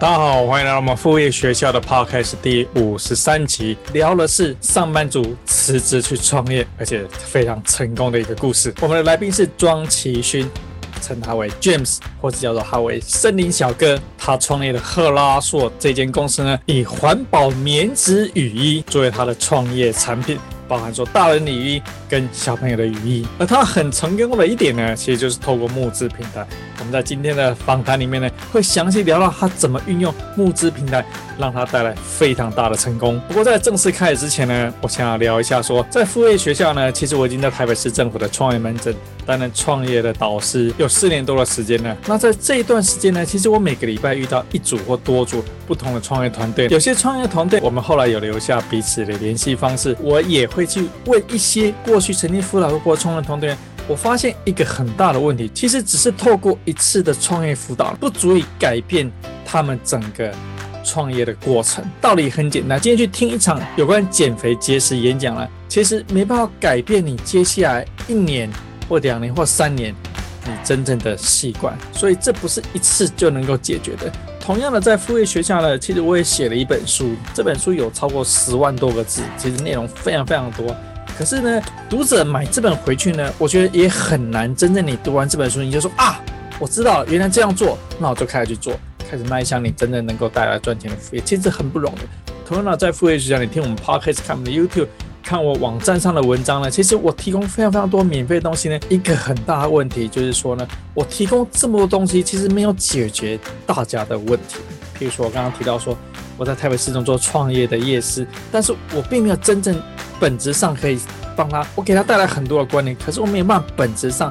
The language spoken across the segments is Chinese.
大家好，欢迎来到我们副业学校的 Podcast 第五十三集，聊的是上班族辞职去创业，而且非常成功的一个故事。我们的来宾是庄奇勋，称他为 James，或者叫做他为森林小哥。他创业的赫拉硕这间公司呢，以环保棉质雨衣作为他的创业产品。包含说大人的雨衣跟小朋友的雨衣，而他很成功的一点呢，其实就是透过募资平台。我们在今天的访谈里面呢，会详细聊到他怎么运用募资平台，让他带来非常大的成功。不过在正式开始之前呢，我想要聊一下说，在副业学校呢，其实我已经在台北市政府的创业门诊担任创业的导师有四年多的时间了。那在这一段时间呢，其实我每个礼拜遇到一组或多组不同的创业团队，有些创业团队我们后来有留下彼此的联系方式，我也。会去问一些过去曾经辅导过创业团队，我发现一个很大的问题，其实只是透过一次的创业辅导，不足以改变他们整个创业的过程。道理很简单，今天去听一场有关减肥节食演讲了，其实没办法改变你接下来一年或两年或三年你真正的习惯，所以这不是一次就能够解决的。同样的，在副业学校呢，其实我也写了一本书，这本书有超过十万多个字，其实内容非常非常多。可是呢，读者买这本回去呢，我觉得也很难。真正你读完这本书，你就说啊，我知道原来这样做，那我就开始去做，开始迈向你真正能够带来赚钱的副业，其实很不容易。同样的，在副业学校，你听我们 Podcast，看我们的 YouTube。看我网站上的文章呢，其实我提供非常非常多免费东西呢。一个很大的问题就是说呢，我提供这么多东西，其实没有解决大家的问题。譬如说，我刚刚提到说我在台北市中做创业的业师，但是我并没有真正本质上可以帮他，我给他带来很多的观念，可是我没有办法本质上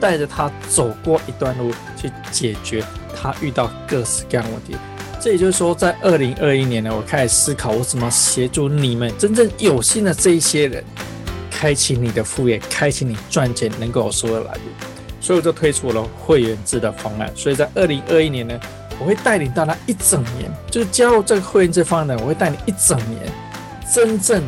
带着他走过一段路去解决他遇到各式各样的问题。这也就是说，在二零二一年呢，我开始思考我怎么协助你们真正有心的这一些人，开启你的副业，开启你赚钱能够有收入来源。所以我就推出了会员制的方案。所以在二零二一年呢，我会带领大家一整年，就是加入这个会员制方案呢，我会带你一整年，真正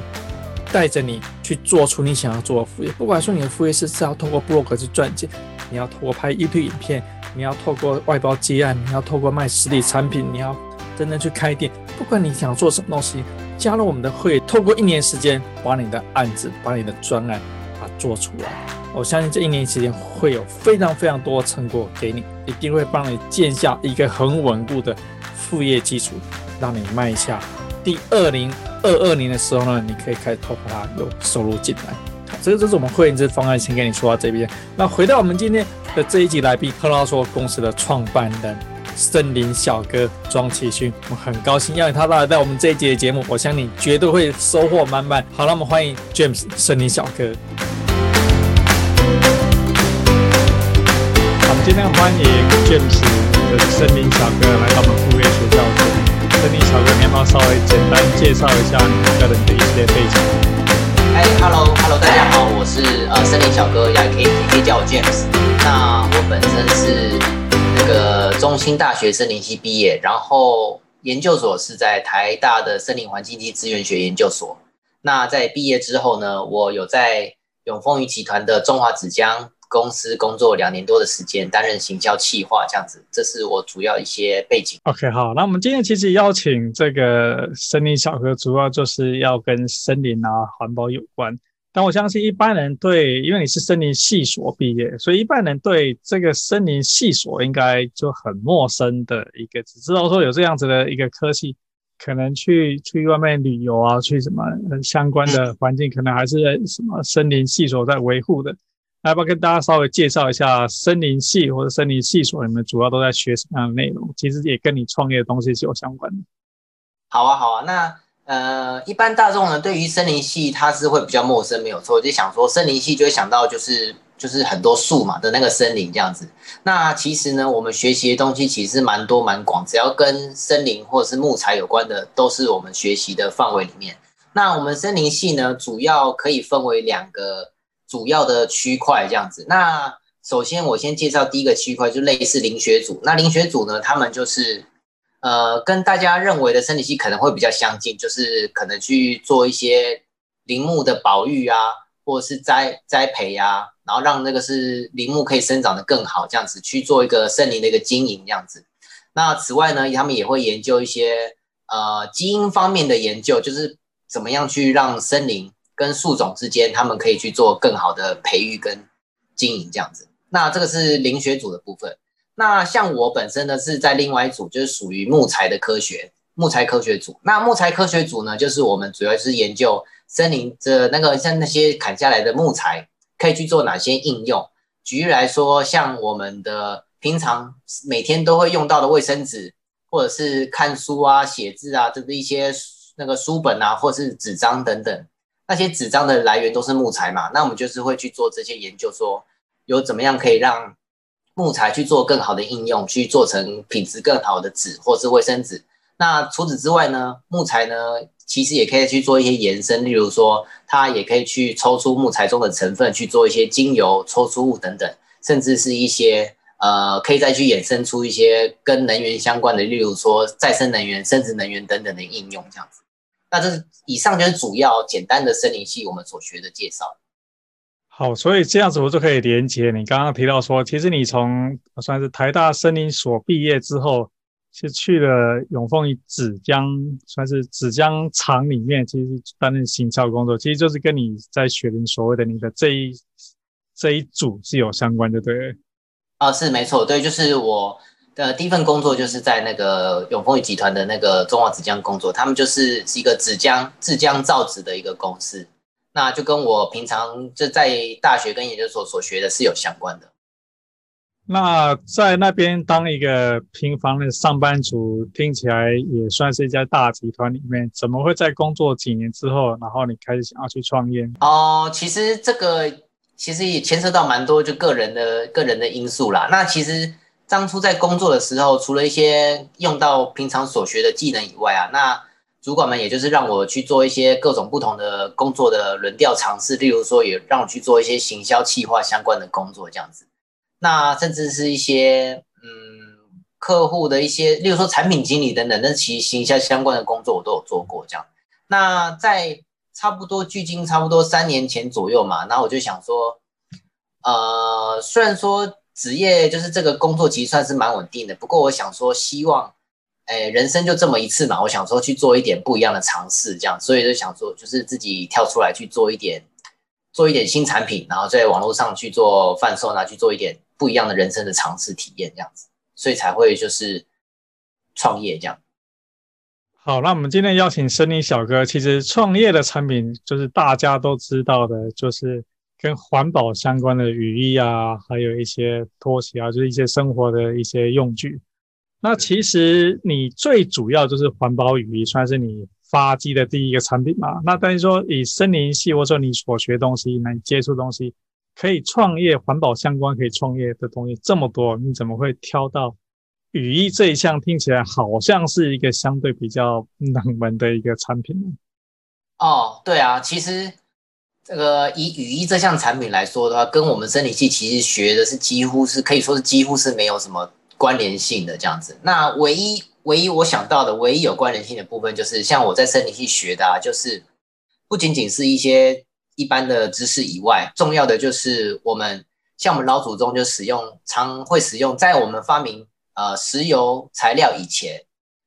带着你去做出你想要做的副业。不管说你的副业是是要透过博客去赚钱，你要透过拍 YouTube 影片。你要透过外包接案，你要透过卖实体产品，你要真正去开店。不管你想做什么东西，加入我们的会，透过一年时间，把你的案子、把你的专案把做出来。我相信这一年时间会有非常非常多的成果给你，一定会帮你建下一个很稳固的副业基础，让你迈下第二零二二年的时候呢，你可以开始透过它有收入进来。好，这个就是我们会员制方案，先跟你说到这边。那回到我们今天。的这一集来宾，赫拉说公司的创办人森林小哥庄奇勋，我很高兴邀请他来到我们这一节的节目，我相信你绝对会收获满满。好了，我们欢迎 James 森林小哥。好，我们今天欢迎 James 的森林小哥来到我们副业学校。森林小哥，你要不要稍微简单介绍一下你个人的一些背景？哎，Hello，Hello，大家好，我是呃森林小哥，也可以可以叫我 James。那我本身是那个中兴大学森林系毕业，然后研究所是在台大的森林环境暨资源学研究所。那在毕业之后呢，我有在永丰余集团的中华纸浆公司工作两年多的时间，担任行销企划这样子。这是我主要一些背景。OK，好，那我们今天其实邀请这个森林小哥，主要就是要跟森林啊环保有关。但我相信一般人对，因为你是森林系所毕业，所以一般人对这个森林系所应该就很陌生的一个，只知道说有这样子的一个科系，可能去去外面旅游啊，去什么相关的环境，可能还是什么森林系所在维护的。来，要不要跟大家稍微介绍一下森林系或者森林系所，你们主要都在学什么样的内容？其实也跟你创业的东西是有相关的。好啊，好啊，那。呃，一般大众呢，对于森林系它是会比较陌生，没有错。就想说森林系，就会想到就是就是很多树嘛的那个森林这样子。那其实呢，我们学习的东西其实蛮多蛮广，只要跟森林或者是木材有关的，都是我们学习的范围里面。那我们森林系呢，主要可以分为两个主要的区块这样子。那首先我先介绍第一个区块，就类似林学组。那林学组呢，他们就是呃，跟大家认为的森林系可能会比较相近，就是可能去做一些林木的保育啊，或者是栽栽培啊，然后让那个是林木可以生长得更好，这样子去做一个森林的一个经营这样子。那此外呢，他们也会研究一些呃基因方面的研究，就是。怎么样去让森林跟树种之间，他们可以去做更好的培育跟经营这样子？那这个是林学组的部分。那像我本身呢，是在另外一组，就是属于木材的科学，木材科学组。那木材科学组呢，就是我们主要是研究森林的那个像那些砍下来的木材，可以去做哪些应用。举例来说，像我们的平常每天都会用到的卫生纸，或者是看书啊、写字啊，这是一些。那个书本啊，或是纸张等等，那些纸张的来源都是木材嘛。那我们就是会去做这些研究，说有怎么样可以让木材去做更好的应用，去做成品质更好的纸或是卫生纸。那除此之外呢，木材呢其实也可以去做一些延伸，例如说它也可以去抽出木材中的成分去做一些精油、抽出物等等，甚至是一些。呃，可以再去衍生出一些跟能源相关的，例如说再生能源、生质能源等等的应用，这样子。那这是以上就是主要简单的森林系我们所学的介绍。好，所以这样子我就可以连接你刚刚提到说，其实你从算是台大森林所毕业之后，是去了永丰纸浆，算是纸浆厂里面，其实担任行销工作，其实就是跟你在雪林所谓的你的这一这一组是有相关的，对。啊，是没错，对，就是我的第一份工作就是在那个永丰集团的那个中华纸浆工作，他们就是是一个纸浆制浆造纸的一个公司，那就跟我平常就在大学跟研究所所学的是有相关的。那在那边当一个平凡的上班族，听起来也算是一家大集团里面，怎么会在工作几年之后，然后你开始想要去创业？哦，其实这个。其实也牵涉到蛮多就个人的个人的因素啦。那其实当初在工作的时候，除了一些用到平常所学的技能以外啊，那主管们也就是让我去做一些各种不同的工作的轮调尝试，例如说也让我去做一些行销企划相关的工作这样子。那甚至是一些嗯客户的一些，例如说产品经理等等，那其实行销相关的工作我都有做过这样。那在差不多距今差不多三年前左右嘛，然后我就想说，呃，虽然说职业就是这个工作其实算是蛮稳定的，不过我想说，希望，哎，人生就这么一次嘛，我想说去做一点不一样的尝试，这样，所以就想说，就是自己跳出来去做一点，做一点新产品，然后在网络上去做贩售，拿去做一点不一样的人生的尝试体验，这样子，所以才会就是创业这样。好，那我们今天邀请森林小哥，其实创业的产品就是大家都知道的，就是跟环保相关的雨衣啊，还有一些拖鞋啊，就是一些生活的一些用具。那其实你最主要就是环保雨衣，算是你发迹的第一个产品嘛。那等于说以森林系或者说你所学东西、你接触东西，可以创业环保相关可以创业的东西这么多，你怎么会挑到？雨衣这一项听起来好像是一个相对比较冷门的一个产品呢。哦，对啊，其实这个以雨衣这项产品来说的话，跟我们森林系其实学的是几乎是可以说是几乎是没有什么关联性的这样子。那唯一唯一我想到的唯一有关联性的部分，就是像我在森林系学的啊，就是不仅仅是一些一般的知识以外，重要的就是我们像我们老祖宗就使用常会使用，在我们发明。呃，石油材料以前，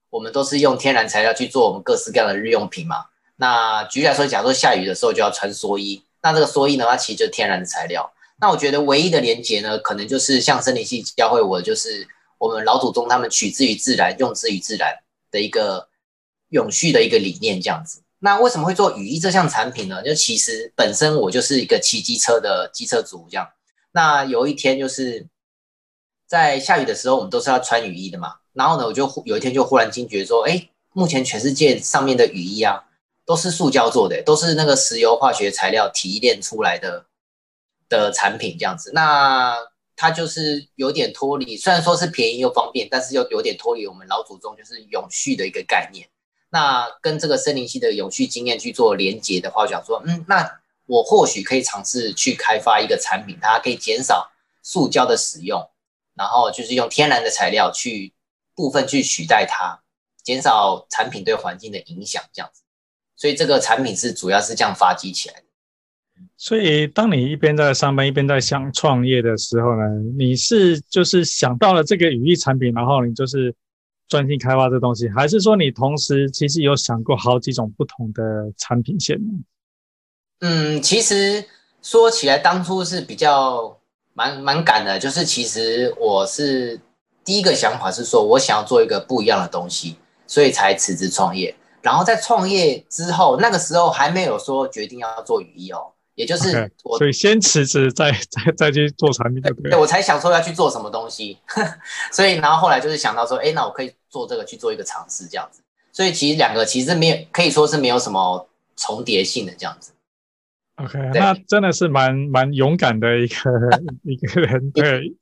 我们都是用天然材料去做我们各式各样的日用品嘛。那举例来说，假如说下雨的时候就要穿蓑衣，那这个蓑衣呢，它其实就是天然的材料。那我觉得唯一的连结呢，可能就是像森林系教会我，就是我们老祖宗他们取之于自然，用之于自然的一个永续的一个理念这样子。那为什么会做雨衣这项产品呢？就其实本身我就是一个骑机车的机车族这样。那有一天就是。在下雨的时候，我们都是要穿雨衣的嘛。然后呢，我就有一天就忽然惊觉说，哎，目前全世界上面的雨衣啊，都是塑胶做的，都是那个石油化学材料提炼出来的的产品这样子。那它就是有点脱离，虽然说是便宜又方便，但是又有点脱离我们老祖宗就是永续的一个概念。那跟这个森林系的永续经验去做连结的话，我想说，嗯，那我或许可以尝试去开发一个产品，它可以减少塑胶的使用，然后就是用天然的材料去部分去取代它，减少产品对环境的影响，这样子。所以这个产品是主要是这样发迹起来的。所以，当你一边在上班，一边在想创业的时候呢，你是就是想到了这个羽翼产品，然后你就是专心开发这东西，还是说你同时其实有想过好几种不同的产品线呢？嗯，其实说起来，当初是比较蛮蛮赶的，就是其实我是第一个想法是说我想要做一个不一样的东西，所以才辞职创业。然后在创业之后，那个时候还没有说决定要做羽翼哦。也就是我，okay, 所以先辞职，再再再去做产品，对不对？对，我才想说要去做什么东西，所以然后后来就是想到说，哎，那我可以做这个去做一个尝试，这样子。所以其实两个其实没有，可以说是没有什么重叠性的这样子。OK，那真的是蛮蛮勇敢的一个 一个人，对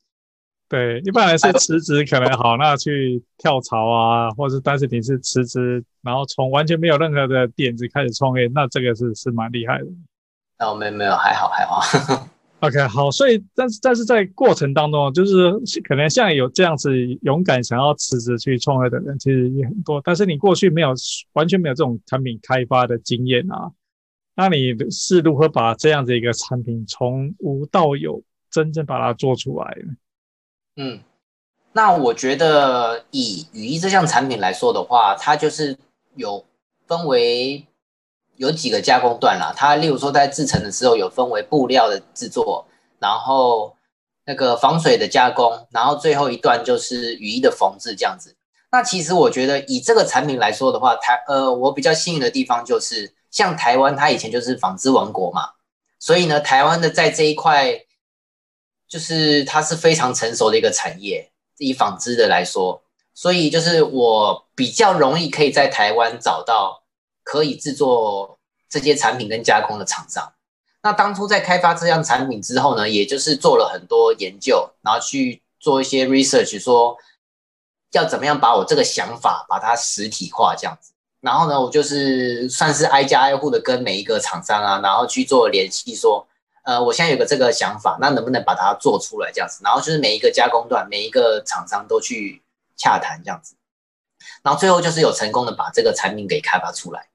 对。一般来说辞职可能好，那去跳槽啊，或者但是你是辞职，然后从完全没有任何的点子开始创业，那这个是是蛮厉害的。哦，没有没有，还好还好。OK，好，所以但是但是在过程当中，就是可能像有这样子勇敢想要辞职去创业的人，其实也很多。但是你过去没有完全没有这种产品开发的经验啊，那你是如何把这样子一个产品从无到有，真正把它做出来呢？嗯，那我觉得以羽翼这项产品来说的话，它就是有分为。有几个加工段啦，它例如说在制成的时候有分为布料的制作，然后那个防水的加工，然后最后一段就是雨衣的缝制这样子。那其实我觉得以这个产品来说的话，台呃我比较幸运的地方就是，像台湾它以前就是纺织王国嘛，所以呢台湾的在这一块就是它是非常成熟的一个产业，以纺织的来说，所以就是我比较容易可以在台湾找到。可以制作这些产品跟加工的厂商，那当初在开发这样产品之后呢，也就是做了很多研究，然后去做一些 research，说要怎么样把我这个想法把它实体化这样子。然后呢，我就是算是挨家挨户的跟每一个厂商啊，然后去做联系，说，呃，我现在有个这个想法，那能不能把它做出来这样子？然后就是每一个加工段，每一个厂商都去洽谈这样子，然后最后就是有成功的把这个产品给开发出来。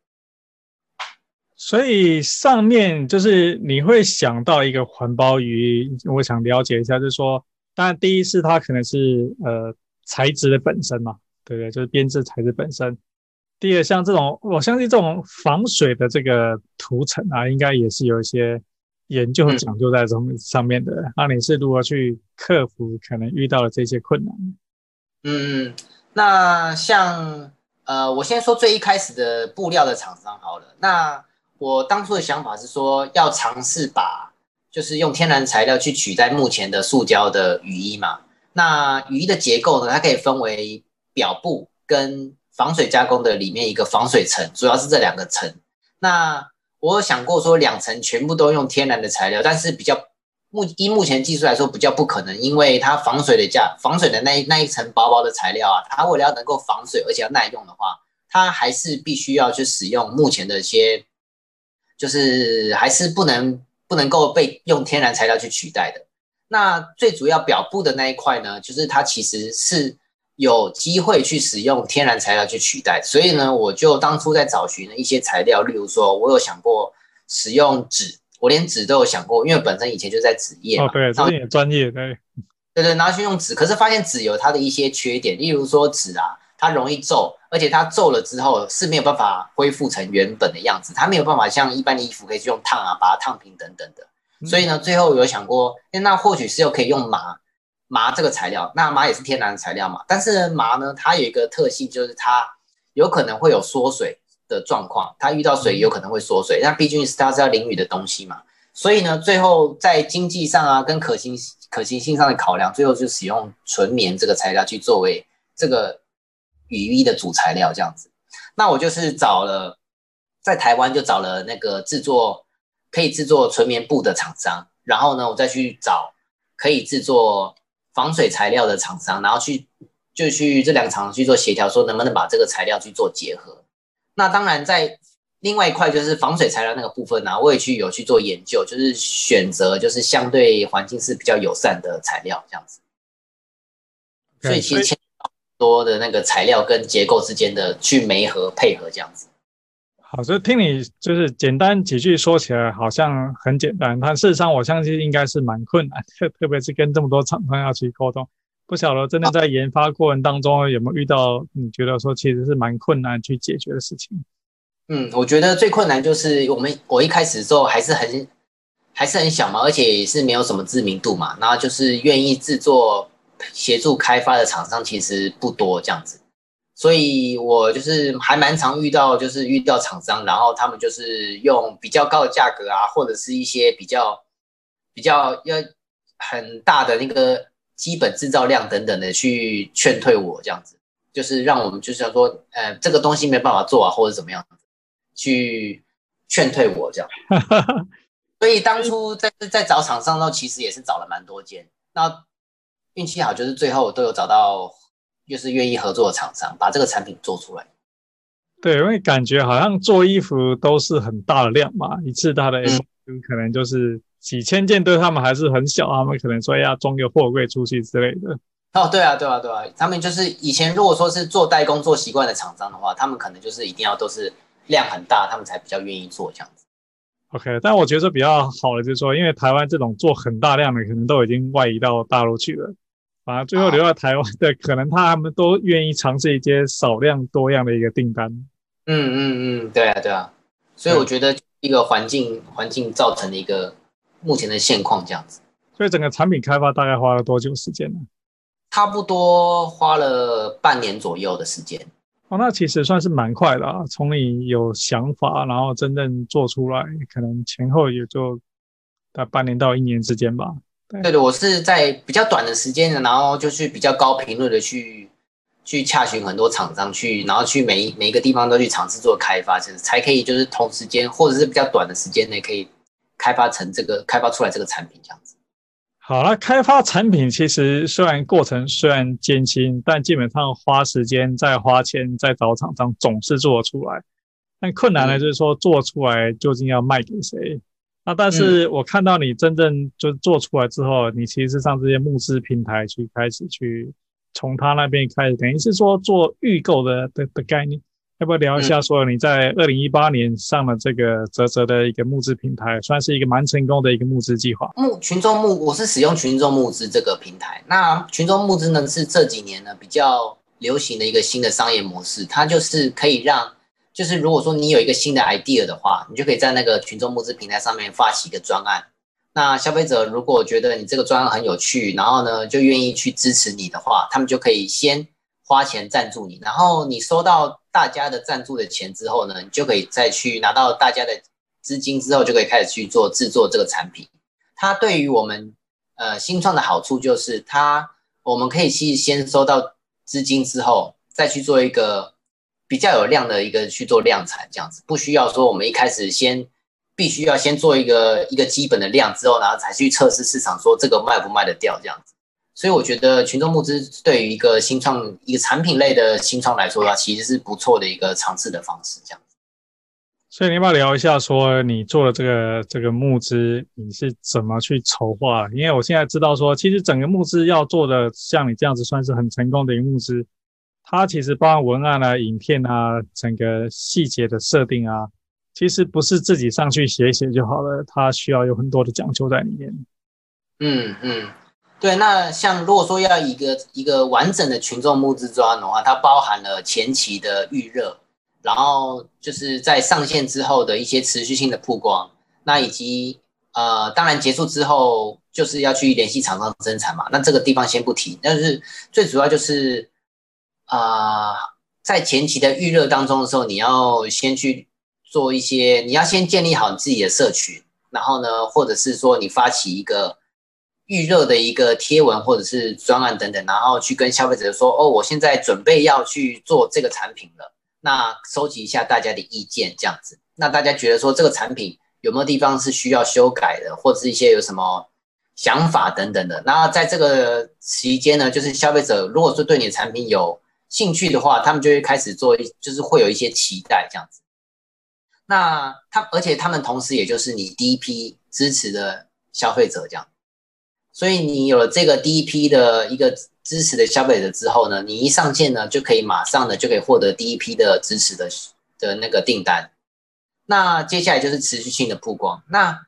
所以上面就是你会想到一个环保鱼，我想了解一下，就是说，当然第一是它可能是呃材质的本身嘛，对不对？就是编织材质本身。第二，像这种我相信这种防水的这个涂层啊，应该也是有一些研究和讲究在这上面的。那、嗯、你是如何去克服可能遇到的这些困难？嗯，那像呃，我先说最一开始的布料的厂商好了，那。我当初的想法是说，要尝试把就是用天然材料去取代目前的塑胶的雨衣嘛。那雨衣的结构呢，它可以分为表布跟防水加工的里面一个防水层，主要是这两个层。那我有想过说，两层全部都用天然的材料，但是比较目依目前技术来说比较不可能，因为它防水的加防水的那一那一层薄薄的材料啊，它为了要能够防水而且要耐用的话，它还是必须要去使用目前的一些。就是还是不能不能够被用天然材料去取代的。那最主要表布的那一块呢，就是它其实是有机会去使用天然材料去取代。所以呢，我就当初在找寻了一些材料，例如说，我有想过使用纸，我连纸都有想过，因为本身以前就在纸业嘛。哦，对，这是你的专业，对。对对，拿去用纸，可是发现纸有它的一些缺点，例如说纸啊。它容易皱，而且它皱了之后是没有办法恢复成原本的样子，它没有办法像一般的衣服可以去用烫啊，把它烫平等等的。所以呢，最后有想过，那或许是又可以用麻麻这个材料，那麻也是天然的材料嘛。但是麻呢，它有一个特性，就是它有可能会有缩水的状况，它遇到水有可能会缩水。那毕竟是它是要淋雨的东西嘛，所以呢，最后在经济上啊，跟可行可行性上的考量，最后就使用纯棉这个材料去作为这个。羽翼的主材料这样子，那我就是找了，在台湾就找了那个制作可以制作纯棉布的厂商，然后呢，我再去找可以制作防水材料的厂商，然后去就去这两个厂商去做协调，说能不能把这个材料去做结合。那当然在另外一块就是防水材料那个部分呢、啊，我也去有去做研究，就是选择就是相对环境是比较友善的材料这样子。所以其实牵很多的那个材料跟结构之间的去媒合配合这样子。好，所以听你就是简单几句说起来好像很简单，但事实上我相信应该是蛮困难，特 特别是跟这么多厂商要去沟通。不晓得真的在研发过程当中有没有遇到你觉得说其实是蛮困难去解决的事情？嗯，我觉得最困难就是我们我一开始的时候还是很还是很小嘛，而且也是没有什么知名度嘛，然后就是愿意制作协助开发的厂商其实不多这样子，所以我就是还蛮常遇到，就是遇到厂商，然后他们就是用比较高的价格啊，或者是一些比较比较要很大的那个基本制造量等等的去劝退我这样子，就是让我们就是要说，呃，这个东西没办法做啊，或者怎么样。去劝退我这样，所以当初在在找厂商的时候，其实也是找了蛮多间。那运气好，就是最后都有找到，就是愿意合作的厂商，把这个产品做出来。对，因为感觉好像做衣服都是很大的量嘛，一次大的 M 可能就是几千件，对他们还是很小，他们可能说要装个货柜出去之类的。哦，对啊，对啊，对啊，他们就是以前如果说是做代工做习惯的厂商的话，他们可能就是一定要都是。量很大，他们才比较愿意做这样子。OK，但我觉得比较好的就是说，因为台湾这种做很大量的，可能都已经外移到大陆去了，反而最后留在台湾的，可能他们都愿意尝试一些少量多样的一个订单。嗯嗯嗯，对啊对啊。所以我觉得一个环境环境造成的一个目前的现况这样子。所以整个产品开发大概花了多久时间呢？差不多花了半年左右的时间。哦，那其实算是蛮快的啊！从你有想法，然后真正做出来，可能前后也就大半年到一年之间吧。对，的，我是在比较短的时间，然后就去比较高频率的去去洽询很多厂商去，然后去每一每一个地方都去尝试做开发，其实才可以就是同时间或者是比较短的时间内可以开发成这个开发出来这个产品这样子。好了，开发产品其实虽然过程虽然艰辛，但基本上花时间再花钱再找厂商总是做得出来。但困难呢就是说做出来究竟要卖给谁？那但是我看到你真正就做出来之后，你其实是上这些募资平台去开始去从他那边开始，等于是说做预购的的的概念。要不要聊一下？说你在二零一八年上了这个泽泽的一个募资平台，算是一个蛮成功的一个募资计划。募群众募，我是使用群众募资这个平台。那群众募资呢，是这几年呢比较流行的一个新的商业模式。它就是可以让，就是如果说你有一个新的 idea 的话，你就可以在那个群众募资平台上面发起一个专案。那消费者如果觉得你这个专案很有趣，然后呢就愿意去支持你的话，他们就可以先花钱赞助你，然后你收到。大家的赞助的钱之后呢，你就可以再去拿到大家的资金之后，就可以开始去做制作这个产品。它对于我们呃新创的好处就是，它我们可以去先收到资金之后，再去做一个比较有量的一个去做量产，这样子不需要说我们一开始先必须要先做一个一个基本的量之后，然后才去测试市场，说这个卖不卖得掉这样子。所以我觉得群众募资对于一个新创、一个产品类的新创来说的话，其实是不错的一个尝试的方式。这样子，所以你要不要聊一下，说你做的这个这个募资，你是怎么去筹划？因为我现在知道说，其实整个募资要做的像你这样子，算是很成功的一个募资。它其实包含文案啊、影片啊、整个细节的设定啊，其实不是自己上去写一写就好了，它需要有很多的讲究在里面。嗯嗯。对，那像如果说要一个一个完整的群众募资专案的话，它包含了前期的预热，然后就是在上线之后的一些持续性的曝光，那以及呃，当然结束之后就是要去联系厂商生产嘛，那这个地方先不提，但是最主要就是啊、呃，在前期的预热当中的时候，你要先去做一些，你要先建立好你自己的社群，然后呢，或者是说你发起一个。预热的一个贴文或者是专案等等，然后去跟消费者说：“哦，我现在准备要去做这个产品了。”那收集一下大家的意见，这样子。那大家觉得说这个产品有没有地方是需要修改的，或者是一些有什么想法等等的？那在这个期间呢，就是消费者如果说对你的产品有兴趣的话，他们就会开始做，就是会有一些期待这样子。那他，而且他们同时也就是你第一批支持的消费者这样。所以你有了这个第一批的一个支持的消费者之后呢，你一上线呢，就可以马上的就可以获得第一批的支持的的那个订单。那接下来就是持续性的曝光。那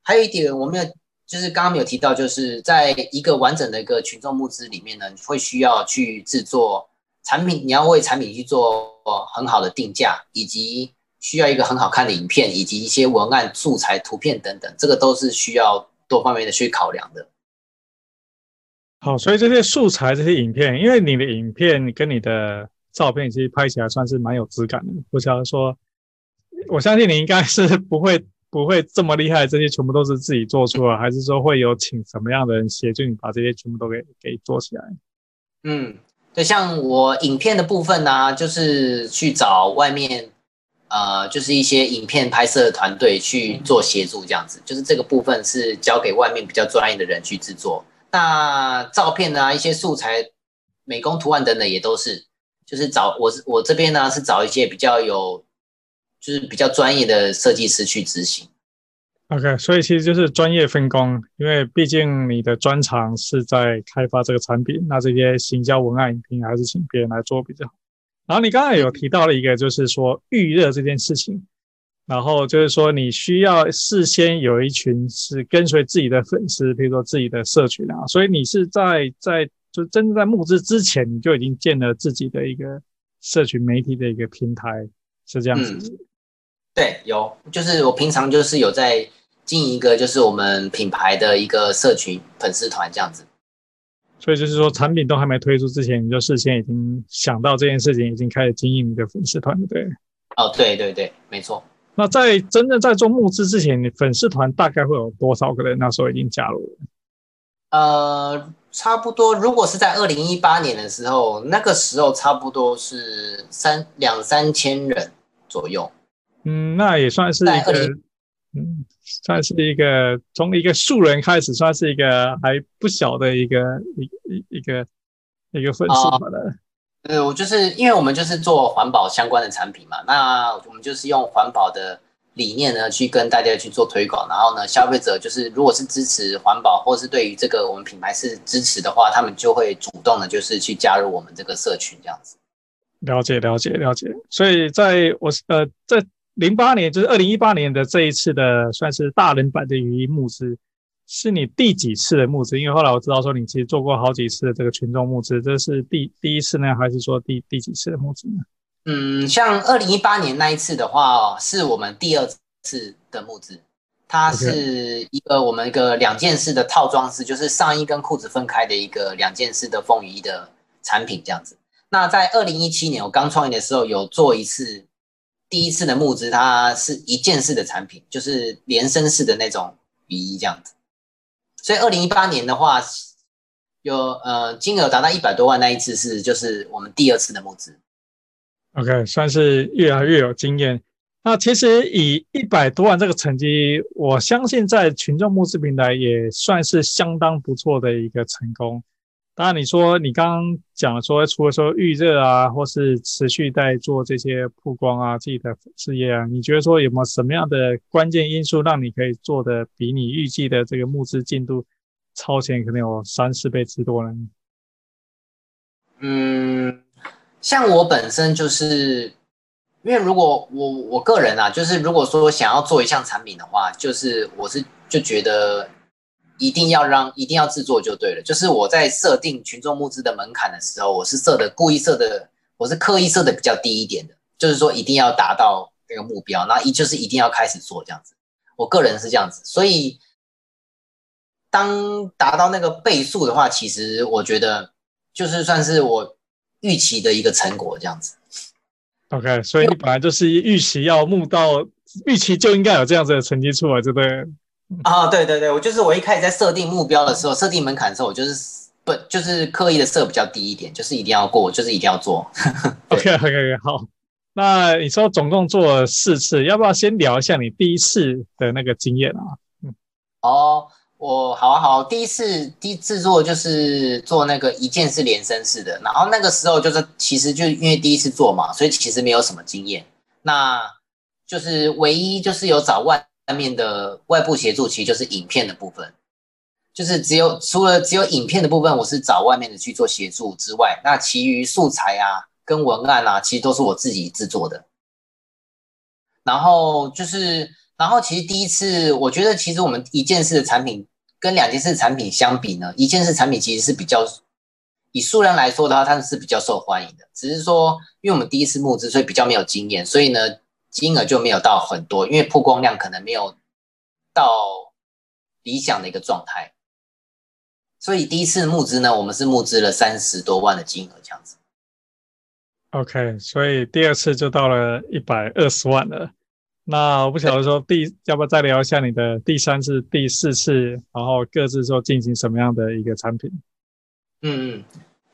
还有一点我没有，就是刚刚没有提到，就是在一个完整的一个群众募资里面呢，你会需要去制作产品，你要为产品去做很好的定价，以及需要一个很好看的影片，以及一些文案素材、图片等等，这个都是需要多方面的去考量的。好，所以这些素材、这些影片，因为你的影片跟你的照片其实拍起来算是蛮有质感的。我想说，我相信你应该是 不会不会这么厉害，这些全部都是自己做出来，还是说会有请什么样的人协助你把这些全部都给给做起来？嗯，对，像我影片的部分呢、啊，就是去找外面呃，就是一些影片拍摄的团队去做协助，这样子，就是这个部分是交给外面比较专业的人去制作。那照片啊，一些素材、美工图案等等也都是，就是找我我这边呢是找一些比较有，就是比较专业的设计师去执行。OK，所以其实就是专业分工，因为毕竟你的专长是在开发这个产品，那这些行销文案影片还是请别人来做比较好。然后你刚才有提到了一个，就是说预热这件事情。然后就是说，你需要事先有一群是跟随自己的粉丝，比如说自己的社群啊，所以你是在在就真正在募资之前，你就已经建了自己的一个社群媒体的一个平台，是这样子。嗯，对，有，就是我平常就是有在经营一个就是我们品牌的一个社群粉丝团这样子。所以就是说，产品都还没推出之前，你就事先已经想到这件事情，已经开始经营你的粉丝团，对？哦，对对对，没错。那在真正在做募资之前，你粉丝团大概会有多少个人？那时候已经加入了？呃，差不多。如果是在二零一八年的时候，那个时候差不多是三两三千人左右。嗯，那也算是一个，嗯，算是一个从一个素人开始，算是一个还不小的一个一一一个一个粉丝团了。对，我就是因为我们就是做环保相关的产品嘛，那我们就是用环保的理念呢去跟大家去做推广，然后呢，消费者就是如果是支持环保，或是对于这个我们品牌是支持的话，他们就会主动的，就是去加入我们这个社群这样子。了解，了解，了解。所以在我是呃在零八年，就是二零一八年的这一次的算是大人版的语音募资。是你第几次的募资？因为后来我知道说你其实做过好几次的这个群众募资，这是第第一次呢，还是说第第几次的募资呢？嗯，像二零一八年那一次的话，是我们第二次的募资，它是一个我们一个两件式的套装式，就是上衣跟裤子分开的一个两件式的风雨衣的产品这样子。那在二零一七年我刚创业的时候，有做一次第一次的募资，它是一件式的产品，就是连身式的那种雨衣这样子。所以二零一八年的话，有呃金额达到一百多万那一次是就是我们第二次的募资。OK，算是越来越有经验。那其实以一百多万这个成绩，我相信在群众募资平台也算是相当不错的一个成功。当然，你说你刚刚讲说，除了说预热啊，或是持续在做这些曝光啊，自己的事业啊，你觉得说有没有什么样的关键因素，让你可以做的比你预计的这个募资进度超前，可能有三四倍之多呢？嗯，像我本身就是，因为如果我我个人啊，就是如果说想要做一项产品的话，就是我是就觉得。一定要让一定要制作就对了。就是我在设定群众募资的门槛的时候，我是设的故意设的，我是刻意设的比较低一点的。就是说一定要达到那个目标，那一就是一定要开始做这样子。我个人是这样子，所以当达到那个倍数的话，其实我觉得就是算是我预期的一个成果这样子。OK，所以你本来就是预期要募到预期就应该有这样子的成绩出来，对不对？啊，对对对，我就是我一开始在设定目标的时候，设定门槛的时候，我就是不就是刻意的设比较低一点，就是一定要过，就是一定要做。OK OK OK，好，那你说总共做了四次，要不要先聊一下你第一次的那个经验啊？嗯，哦，我好啊好，第一次第一制作就是做那个一件式连身式的，然后那个时候就是其实就因为第一次做嘛，所以其实没有什么经验，那就是唯一就是有找外外面的外部协助，其实就是影片的部分。就是只有除了只有影片的部分，我是找外面的去做协助之外，那其余素材啊跟文案啊，其实都是我自己制作的。然后就是，然后其实第一次，我觉得其实我们一件式的产品跟两件式的产品相比呢，一件式产品其实是比较以数量来说的话，它是比较受欢迎的。只是说，因为我们第一次募资，所以比较没有经验，所以呢，金额就没有到很多，因为曝光量可能没有到理想的一个状态。所以第一次募资呢，我们是募资了三十多万的金额这样子。OK，所以第二次就到了一百二十万了。那我不晓得说第要不要再聊一下你的第三次、第四次，然后各自说进行什么样的一个产品？嗯嗯，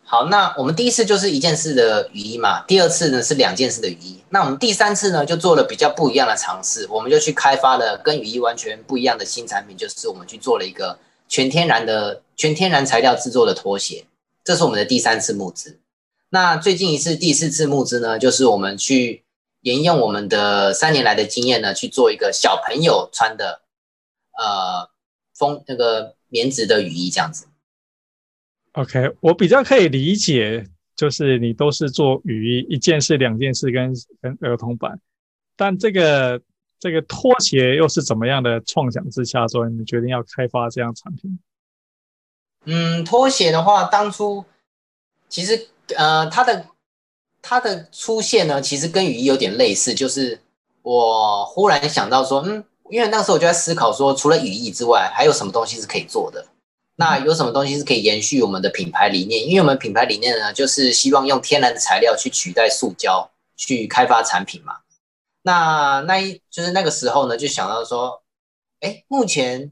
好，那我们第一次就是一件式的雨衣嘛，第二次呢是两件式的雨衣，那我们第三次呢就做了比较不一样的尝试，我们就去开发了跟雨衣完全不一样的新产品，就是我们去做了一个。全天然的全天然材料制作的拖鞋，这是我们的第三次募资。那最近一次第四次募资呢，就是我们去沿用我们的三年来的经验呢，去做一个小朋友穿的呃风那个棉质的雨衣这样子。OK，我比较可以理解，就是你都是做雨衣，一件事、两件事跟跟儿童版，但这个。这个拖鞋又是怎么样的创想之下，所以你决定要开发这样产品？嗯，拖鞋的话，当初其实呃，它的它的出现呢，其实跟雨衣有点类似，就是我忽然想到说，嗯，因为那时候我就在思考说，除了雨衣之外，还有什么东西是可以做的？那有什么东西是可以延续我们的品牌理念？因为我们品牌理念呢，就是希望用天然的材料去取代塑胶，去开发产品嘛。那那一就是那个时候呢，就想到说，哎，目前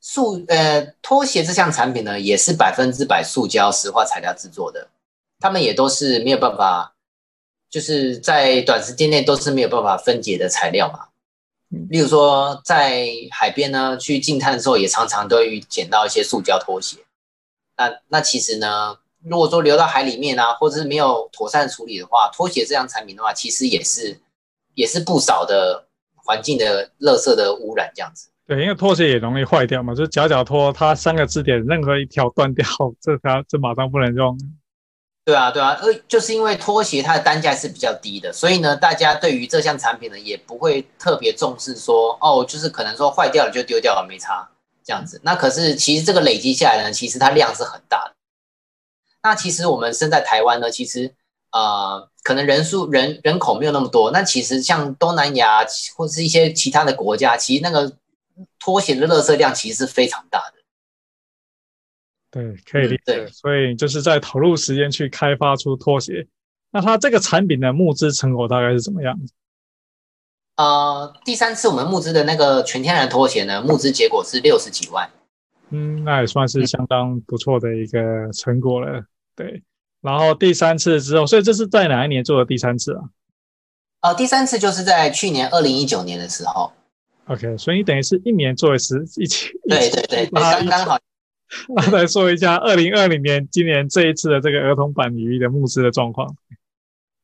塑呃拖鞋这项产品呢，也是百分之百塑胶石化材料制作的，他们也都是没有办法，就是在短时间内都是没有办法分解的材料嘛。例如说在海边呢，去净滩的时候，也常常都会捡到一些塑胶拖鞋。那那其实呢，如果说流到海里面啊，或者是没有妥善处理的话，拖鞋这样产品的话，其实也是。也是不少的环境的垃圾的污染这样子。对，因为拖鞋也容易坏掉嘛，就是脚脚拖，它三个支点任何一条断掉，这条这马上不能用。对啊，对啊，呃，就是因为拖鞋它的单价是比较低的，所以呢，大家对于这项产品呢也不会特别重视说，哦，就是可能说坏掉了就丢掉了，没差这样子。那可是其实这个累积下来呢，其实它量是很大的。那其实我们身在台湾呢，其实。呃，可能人数人人口没有那么多，那其实像东南亚或是一些其他的国家，其实那个拖鞋的垃圾量其实是非常大。对，可以理解。嗯、所以就是在投入时间去开发出拖鞋。那它这个产品的募资成果大概是怎么样子？呃，第三次我们募资的那个全天然拖鞋呢，募资结果是六十几万。嗯，那也算是相当不错的一个成果了。对。然后第三次之后，所以这是在哪一年做的第三次啊？呃，第三次就是在去年二零一九年的时候。OK，所以你等于是一年做一次，一起。对对对，刚刚好。那来说一下二零二零年今年这一次的这个儿童版雨衣的募资的状况。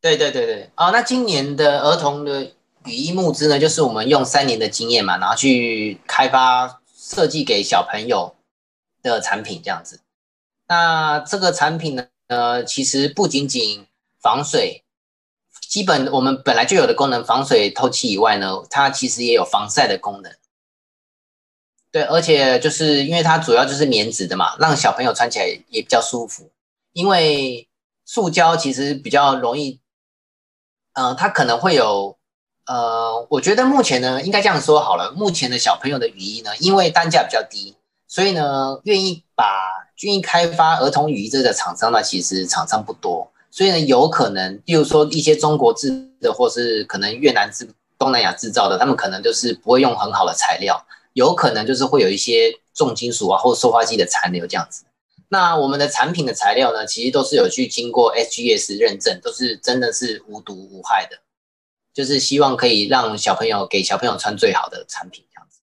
对对对对，啊、那今年的儿童的雨衣募资呢，就是我们用三年的经验嘛，然后去开发设计给小朋友的产品这样子。那这个产品呢？呃，其实不仅仅防水，基本我们本来就有的功能，防水透气以外呢，它其实也有防晒的功能。对，而且就是因为它主要就是棉质的嘛，让小朋友穿起来也比较舒服。因为塑胶其实比较容易，呃，它可能会有，呃，我觉得目前呢，应该这样说好了，目前的小朋友的雨衣呢，因为单价比较低，所以呢，愿意把。愿意开发儿童雨衣这个厂商呢，其实厂商不多，所以呢，有可能，比如说一些中国制的，或是可能越南制、东南亚制造的，他们可能就是不会用很好的材料，有可能就是会有一些重金属啊，或塑化剂的残留这样子。那我们的产品的材料呢，其实都是有去经过 SGS 认证，都是真的是无毒无害的，就是希望可以让小朋友给小朋友穿最好的产品这样子。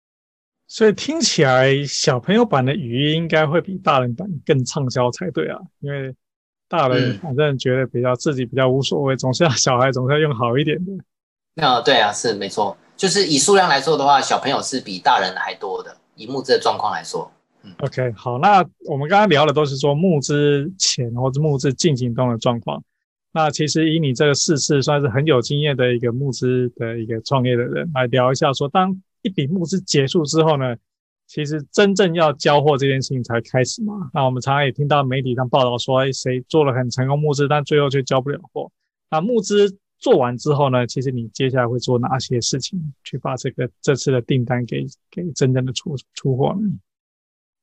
所以听起来小朋友版的雨衣应该会比大人版更畅销才对啊，因为大人反正觉得比较自己比较无所谓，总是要小孩总是要用好一点的。那对啊，是没错，就是以数量来说的话，小朋友是比大人还多的。以募资的状况来说，嗯，OK，好，那我们刚刚聊的都是说募资前或者募资进行中的状况。那其实以你这个四次算是很有经验的一个募资的一个创业的人来聊一下，说当一笔募资结束之后呢，其实真正要交货这件事情才开始嘛。那我们常常也听到媒体上报道说，哎，谁做了很成功募资，但最后却交不了货。那募资做完之后呢，其实你接下来会做哪些事情，去把这个这次的订单给给真正的出出货呢？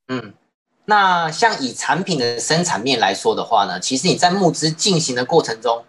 嗯。那像以产品的生产面来说的话呢，其实你在募资进行的过程中，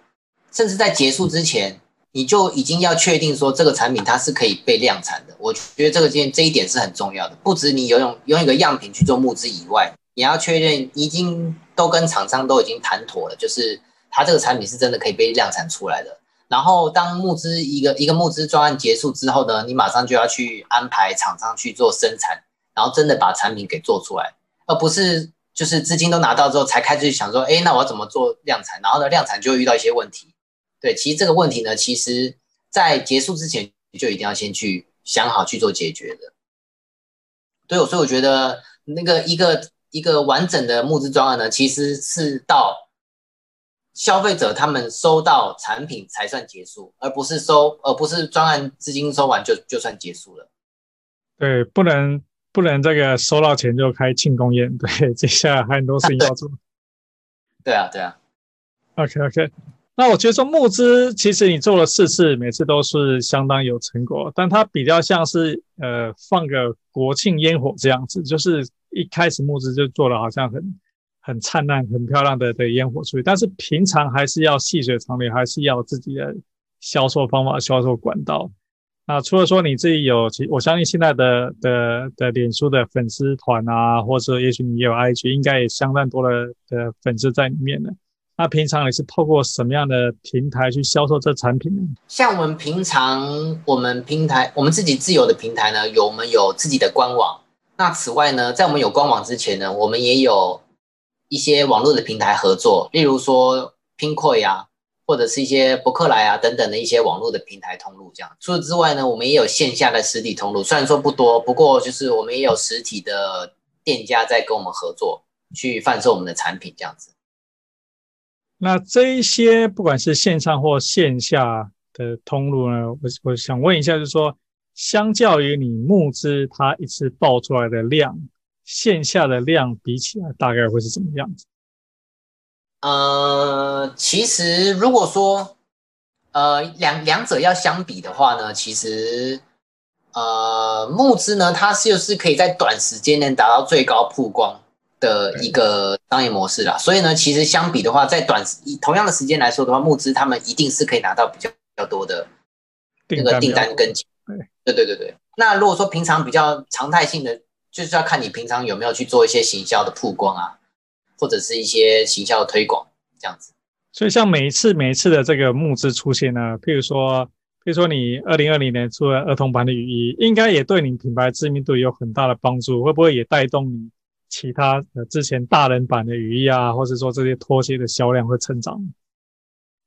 甚至在结束之前，你就已经要确定说这个产品它是可以被量产的。我觉得这个件这一点是很重要的。不止你有用用一个样品去做募资以外，你要确认已经都跟厂商都已经谈妥了，就是它这个产品是真的可以被量产出来的。然后当募资一个一个募资专案结束之后呢，你马上就要去安排厂商去做生产，然后真的把产品给做出来。而不是就是资金都拿到之后才开始想说，哎，那我要怎么做量产？然后呢，量产就会遇到一些问题。对，其实这个问题呢，其实在结束之前就一定要先去想好去做解决的。对，所以我觉得那个一个一个完整的募资专案呢，其实是到消费者他们收到产品才算结束，而不是收，而不是专案资金收完就就算结束了。对，不能。不能这个收到钱就开庆功宴，对，接下来还有很多事情 要做。对啊，对啊。OK OK，那我觉得说募资，其实你做了四次，每次都是相当有成果，但它比较像是呃放个国庆烟火这样子，就是一开始募资就做了好像很很灿烂、很漂亮的的烟火出去，但是平常还是要细水长流，还是要自己的销售方法、销售管道。那除了说你自己有，其我相信现在的的的脸书的粉丝团啊，或者也许你也有 IG，应该也相当多的的粉丝在里面的。那平常你是透过什么样的平台去销售这产品呢？像我们平常我们平台，我们自己自有的平台呢，有我们有自己的官网。那此外呢，在我们有官网之前呢，我们也有一些网络的平台合作，例如说 Pinkoi 啊。或者是一些博客来啊等等的一些网络的平台通路，这样。除此之外呢，我们也有线下的实体通路，虽然说不多，不过就是我们也有实体的店家在跟我们合作，去贩售我们的产品，这样子。那这一些不管是线上或线下的通路呢，我我想问一下，就是说，相较于你募资它一次爆出来的量，线下的量比起来，大概会是怎么样子？呃，其实如果说，呃，两两者要相比的话呢，其实，呃，募资呢，它就是可以在短时间内达到最高曝光的一个商业模式啦。所以呢，其实相比的话，在短以同样的时间来说的话，募资他们一定是可以拿到比较比较多的那个订单跟钱。对对对对。那如果说平常比较常态性的，就是要看你平常有没有去做一些行销的曝光啊。或者是一些行销的推广这样子，所以像每一次每一次的这个募资出现呢，譬如说，譬如说你二零二零年出了儿童版的雨衣，应该也对你品牌知名度有很大的帮助，会不会也带动你其他的之前大人版的雨衣啊，或者说这些拖鞋的销量会成长？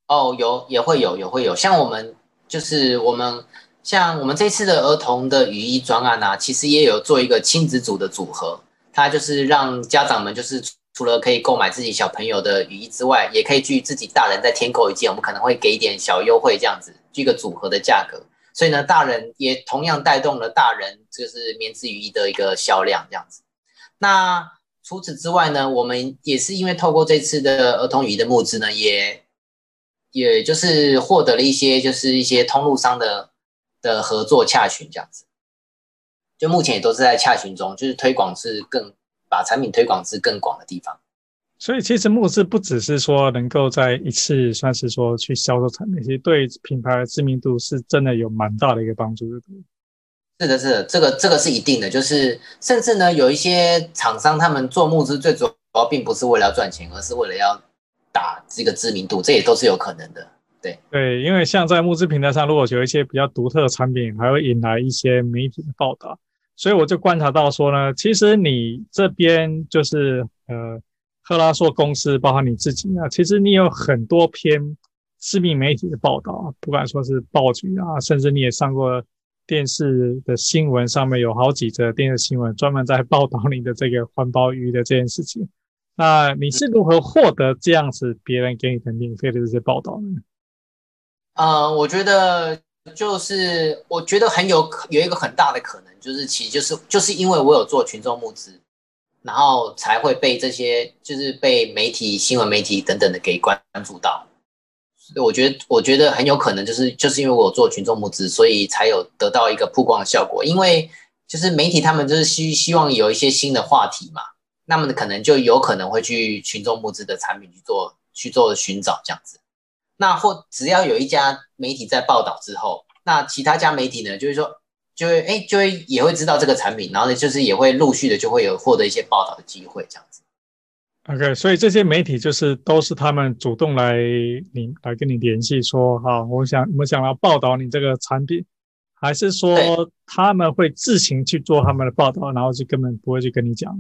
哦，有也会有，也会有，像我们就是我们像我们这次的儿童的雨衣专案啊，其实也有做一个亲子组的组合，它就是让家长们就是。除了可以购买自己小朋友的雨衣之外，也可以去自己大人再添购一件，我们可能会给一点小优惠，这样子，一个组合的价格。所以呢，大人也同样带动了大人就是棉质雨衣的一个销量，这样子。那除此之外呢，我们也是因为透过这次的儿童雨衣的募资呢，也也就是获得了一些就是一些通路商的的合作洽询，这样子。就目前也都是在洽询中，就是推广是更。把产品推广至更广的地方，所以其实募资不只是说能够在一次算是说去销售产品，其实对品牌的知名度是真的有蛮大的一个帮助的。是的，是的，这个这个是一定的，就是甚至呢，有一些厂商他们做募资最主要并不是为了要赚钱，而是为了要打这个知名度，这也都是有可能的。对对，因为像在募资平台上，如果有一些比较独特的产品，还会引来一些媒体的报道。所以我就观察到说呢，其实你这边就是呃，赫拉硕公司，包括你自己啊，其实你有很多篇知名媒体的报道，不管说是报纸啊，甚至你也上过电视的新闻，上面有好几则电视新闻专门在报道你的这个环保鱼的这件事情。那你是如何获得这样子别人给你的免费的这些报道呢？呃，我觉得。就是我觉得很有有一个很大的可能，就是其实就是就是因为我有做群众募资，然后才会被这些就是被媒体、新闻媒体等等的给关注到。所以我觉得我觉得很有可能就是就是因为我有做群众募资，所以才有得到一个曝光的效果。因为就是媒体他们就是希希望有一些新的话题嘛，那么可能就有可能会去群众募资的产品去做去做寻找这样子。那或只要有一家媒体在报道之后，那其他家媒体呢，就是说，就会哎，就会也会知道这个产品，然后呢，就是也会陆续的就会有获得一些报道的机会，这样子。OK，所以这些媒体就是都是他们主动来你来跟你联系说，哈，我想我想要报道你这个产品，还是说他们会自行去做他们的报道，然后就根本不会去跟你讲？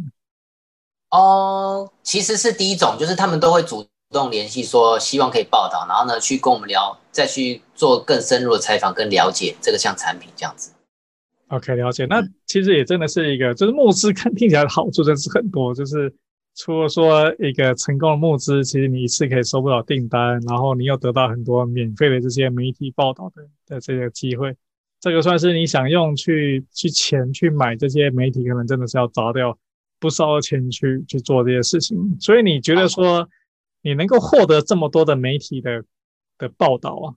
哦，其实是第一种，就是他们都会主。主动联系说希望可以报道，然后呢去跟我们聊，再去做更深入的采访跟了解这个项产品这样子。OK，了解。那其实也真的是一个，就是募资看听起来的好处真是很多，就是除了说一个成功的募资，其实你一次可以收不到订单，然后你又得到很多免费的这些媒体报道的的这个机会，这个算是你想用去去钱去买这些媒体，可能真的是要砸掉不少的钱去去做这些事情。所以你觉得说？你能够获得这么多的媒体的的报道啊，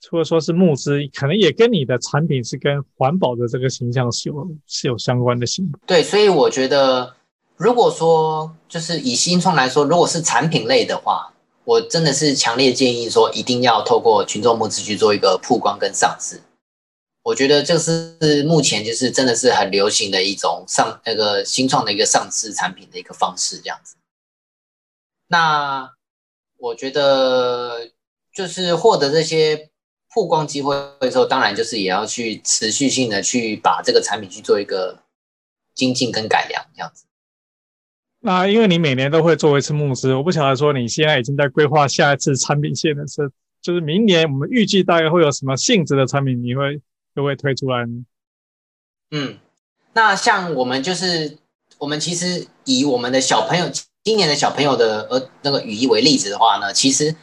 除了说是募资，可能也跟你的产品是跟环保的这个形象是有是有相关的性。对，所以我觉得，如果说就是以新创来说，如果是产品类的话，我真的是强烈建议说，一定要透过群众募资去做一个曝光跟上市。我觉得这是目前就是真的是很流行的一种上那个新创的一个上市产品的一个方式，这样子。那我觉得，就是获得这些曝光机会的时候，当然就是也要去持续性的去把这个产品去做一个精进跟改良，这样子。那因为你每年都会做一次募资，我不晓得说你现在已经在规划下一次产品线的是，就是明年我们预计大概会有什么性质的产品，你会就会推出来呢？嗯，那像我们就是我们其实以我们的小朋友。今年的小朋友的呃那个雨衣为例子的话呢，其实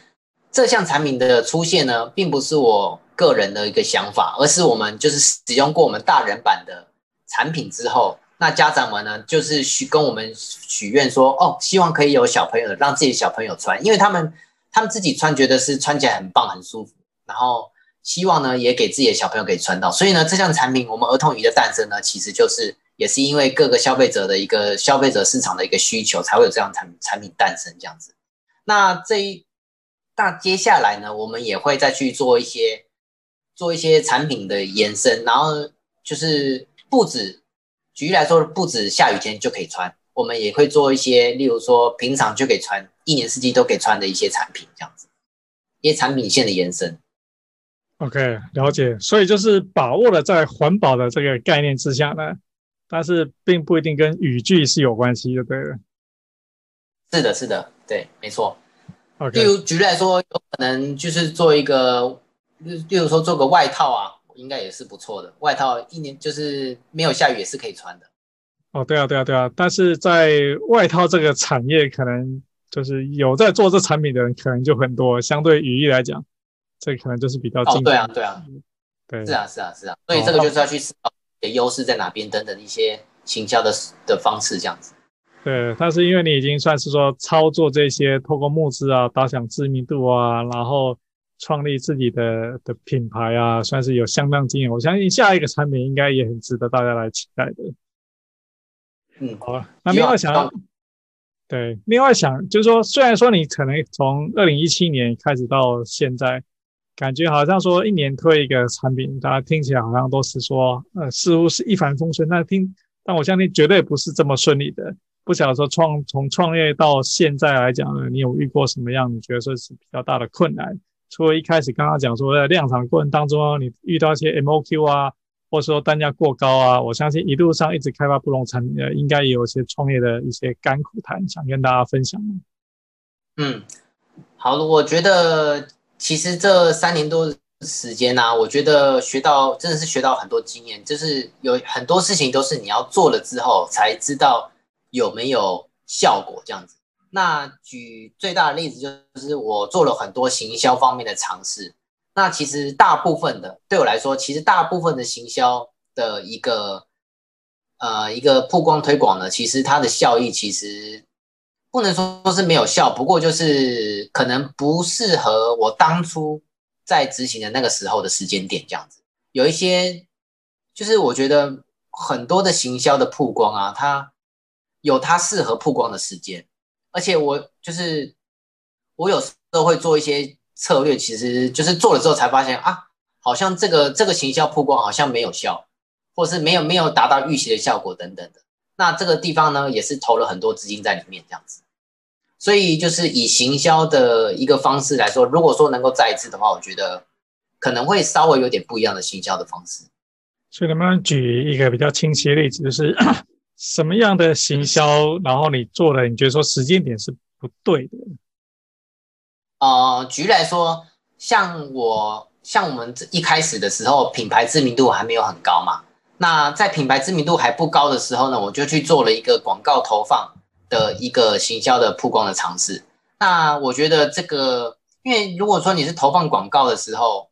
这项产品的出现呢，并不是我个人的一个想法，而是我们就是使用过我们大人版的产品之后，那家长们呢就是许跟我们许愿说，哦，希望可以有小朋友的让自己的小朋友穿，因为他们他们自己穿觉得是穿起来很棒很舒服，然后希望呢也给自己的小朋友可以穿到，所以呢这项产品我们儿童雨的诞生呢，其实就是。也是因为各个消费者的一个消费者市场的一个需求，才会有这样产产品诞生这样子。那这一那接下来呢，我们也会再去做一些做一些产品的延伸，然后就是不止举例来说，不止下雨天就可以穿，我们也会做一些，例如说平常就可以穿，一年四季都可以穿的一些产品这样子，一些产品线的延伸。OK，了解。所以就是把握了在环保的这个概念之下呢。但是并不一定跟雨具是有关系的，对了。是的，是的，对，没错。Okay. 例如举例来说，有可能就是做一个，例如说做个外套啊，应该也是不错的。外套一年就是没有下雨也是可以穿的。哦，对啊，对啊，对啊。但是在外套这个产业，可能就是有在做这产品的人可能就很多，相对雨衣来讲，这可能就是比较。哦，对啊，对啊，对，是啊，是啊，是啊。所以这个就是要去思考。的优势在哪边？等等一些行销的的方式，这样子。对，但是因为你已经算是说操作这些，透过募资啊，打响知名度啊，然后创立自己的的品牌啊，算是有相当经验。我相信下一个产品应该也很值得大家来期待的。嗯，好了，那另外想，对，另外想就是说，虽然说你可能从二零一七年开始到现在。感觉好像说一年推一个产品，大家听起来好像都是说，呃，似乎是一帆风顺。但听，但我相信绝对不是这么顺利的。不晓得说创从创业到现在来讲呢，你有遇过什么样你觉得说是比较大的困难？除了一开始刚刚讲说在量产过程当中，你遇到一些 MOQ 啊，或者说单价过高啊，我相信一路上一直开发不同产品的，应该也有一些创业的一些甘苦谈，想跟大家分享。嗯，好，我觉得其实这三年多时间呢、我觉得学到真的是学到很多经验，就是有很多事情都是你要做了之后才知道有没有效果这样子。那举最大的例子就是我做了很多行销方面的尝试。那其实大部分的对我来说，其实大部分的行销的一个呃一个曝光推广呢，其实它的效益其实不能说是没有效，不过就是可能不适合我当初在执行的那个时候的时间点这样子。有一些就是我觉得很多的行销的曝光啊，它有它适合曝光的时间，而且我就是我有时候会做一些。策略其实就是做了之后才发现啊，好像这个这个行销曝光好像没有效，或是没有没有达到预期的效果等等的。那这个地方呢，也是投了很多资金在里面这样子。所以就是以行销的一个方式来说，如果说能够再一次的话，我觉得可能会稍微有点不一样的行销的方式。所以能不能举一个比较清晰的例子，就是 什么样的行销，然后你做了，你觉得说时间点是不对的？呃，举例来说，像我像我们一开始的时候，品牌知名度还没有很高嘛。那在品牌知名度还不高的时候呢，我就去做了一个广告投放的一个行销的曝光的尝试。那我觉得这个，因为如果说你是投放广告的时候，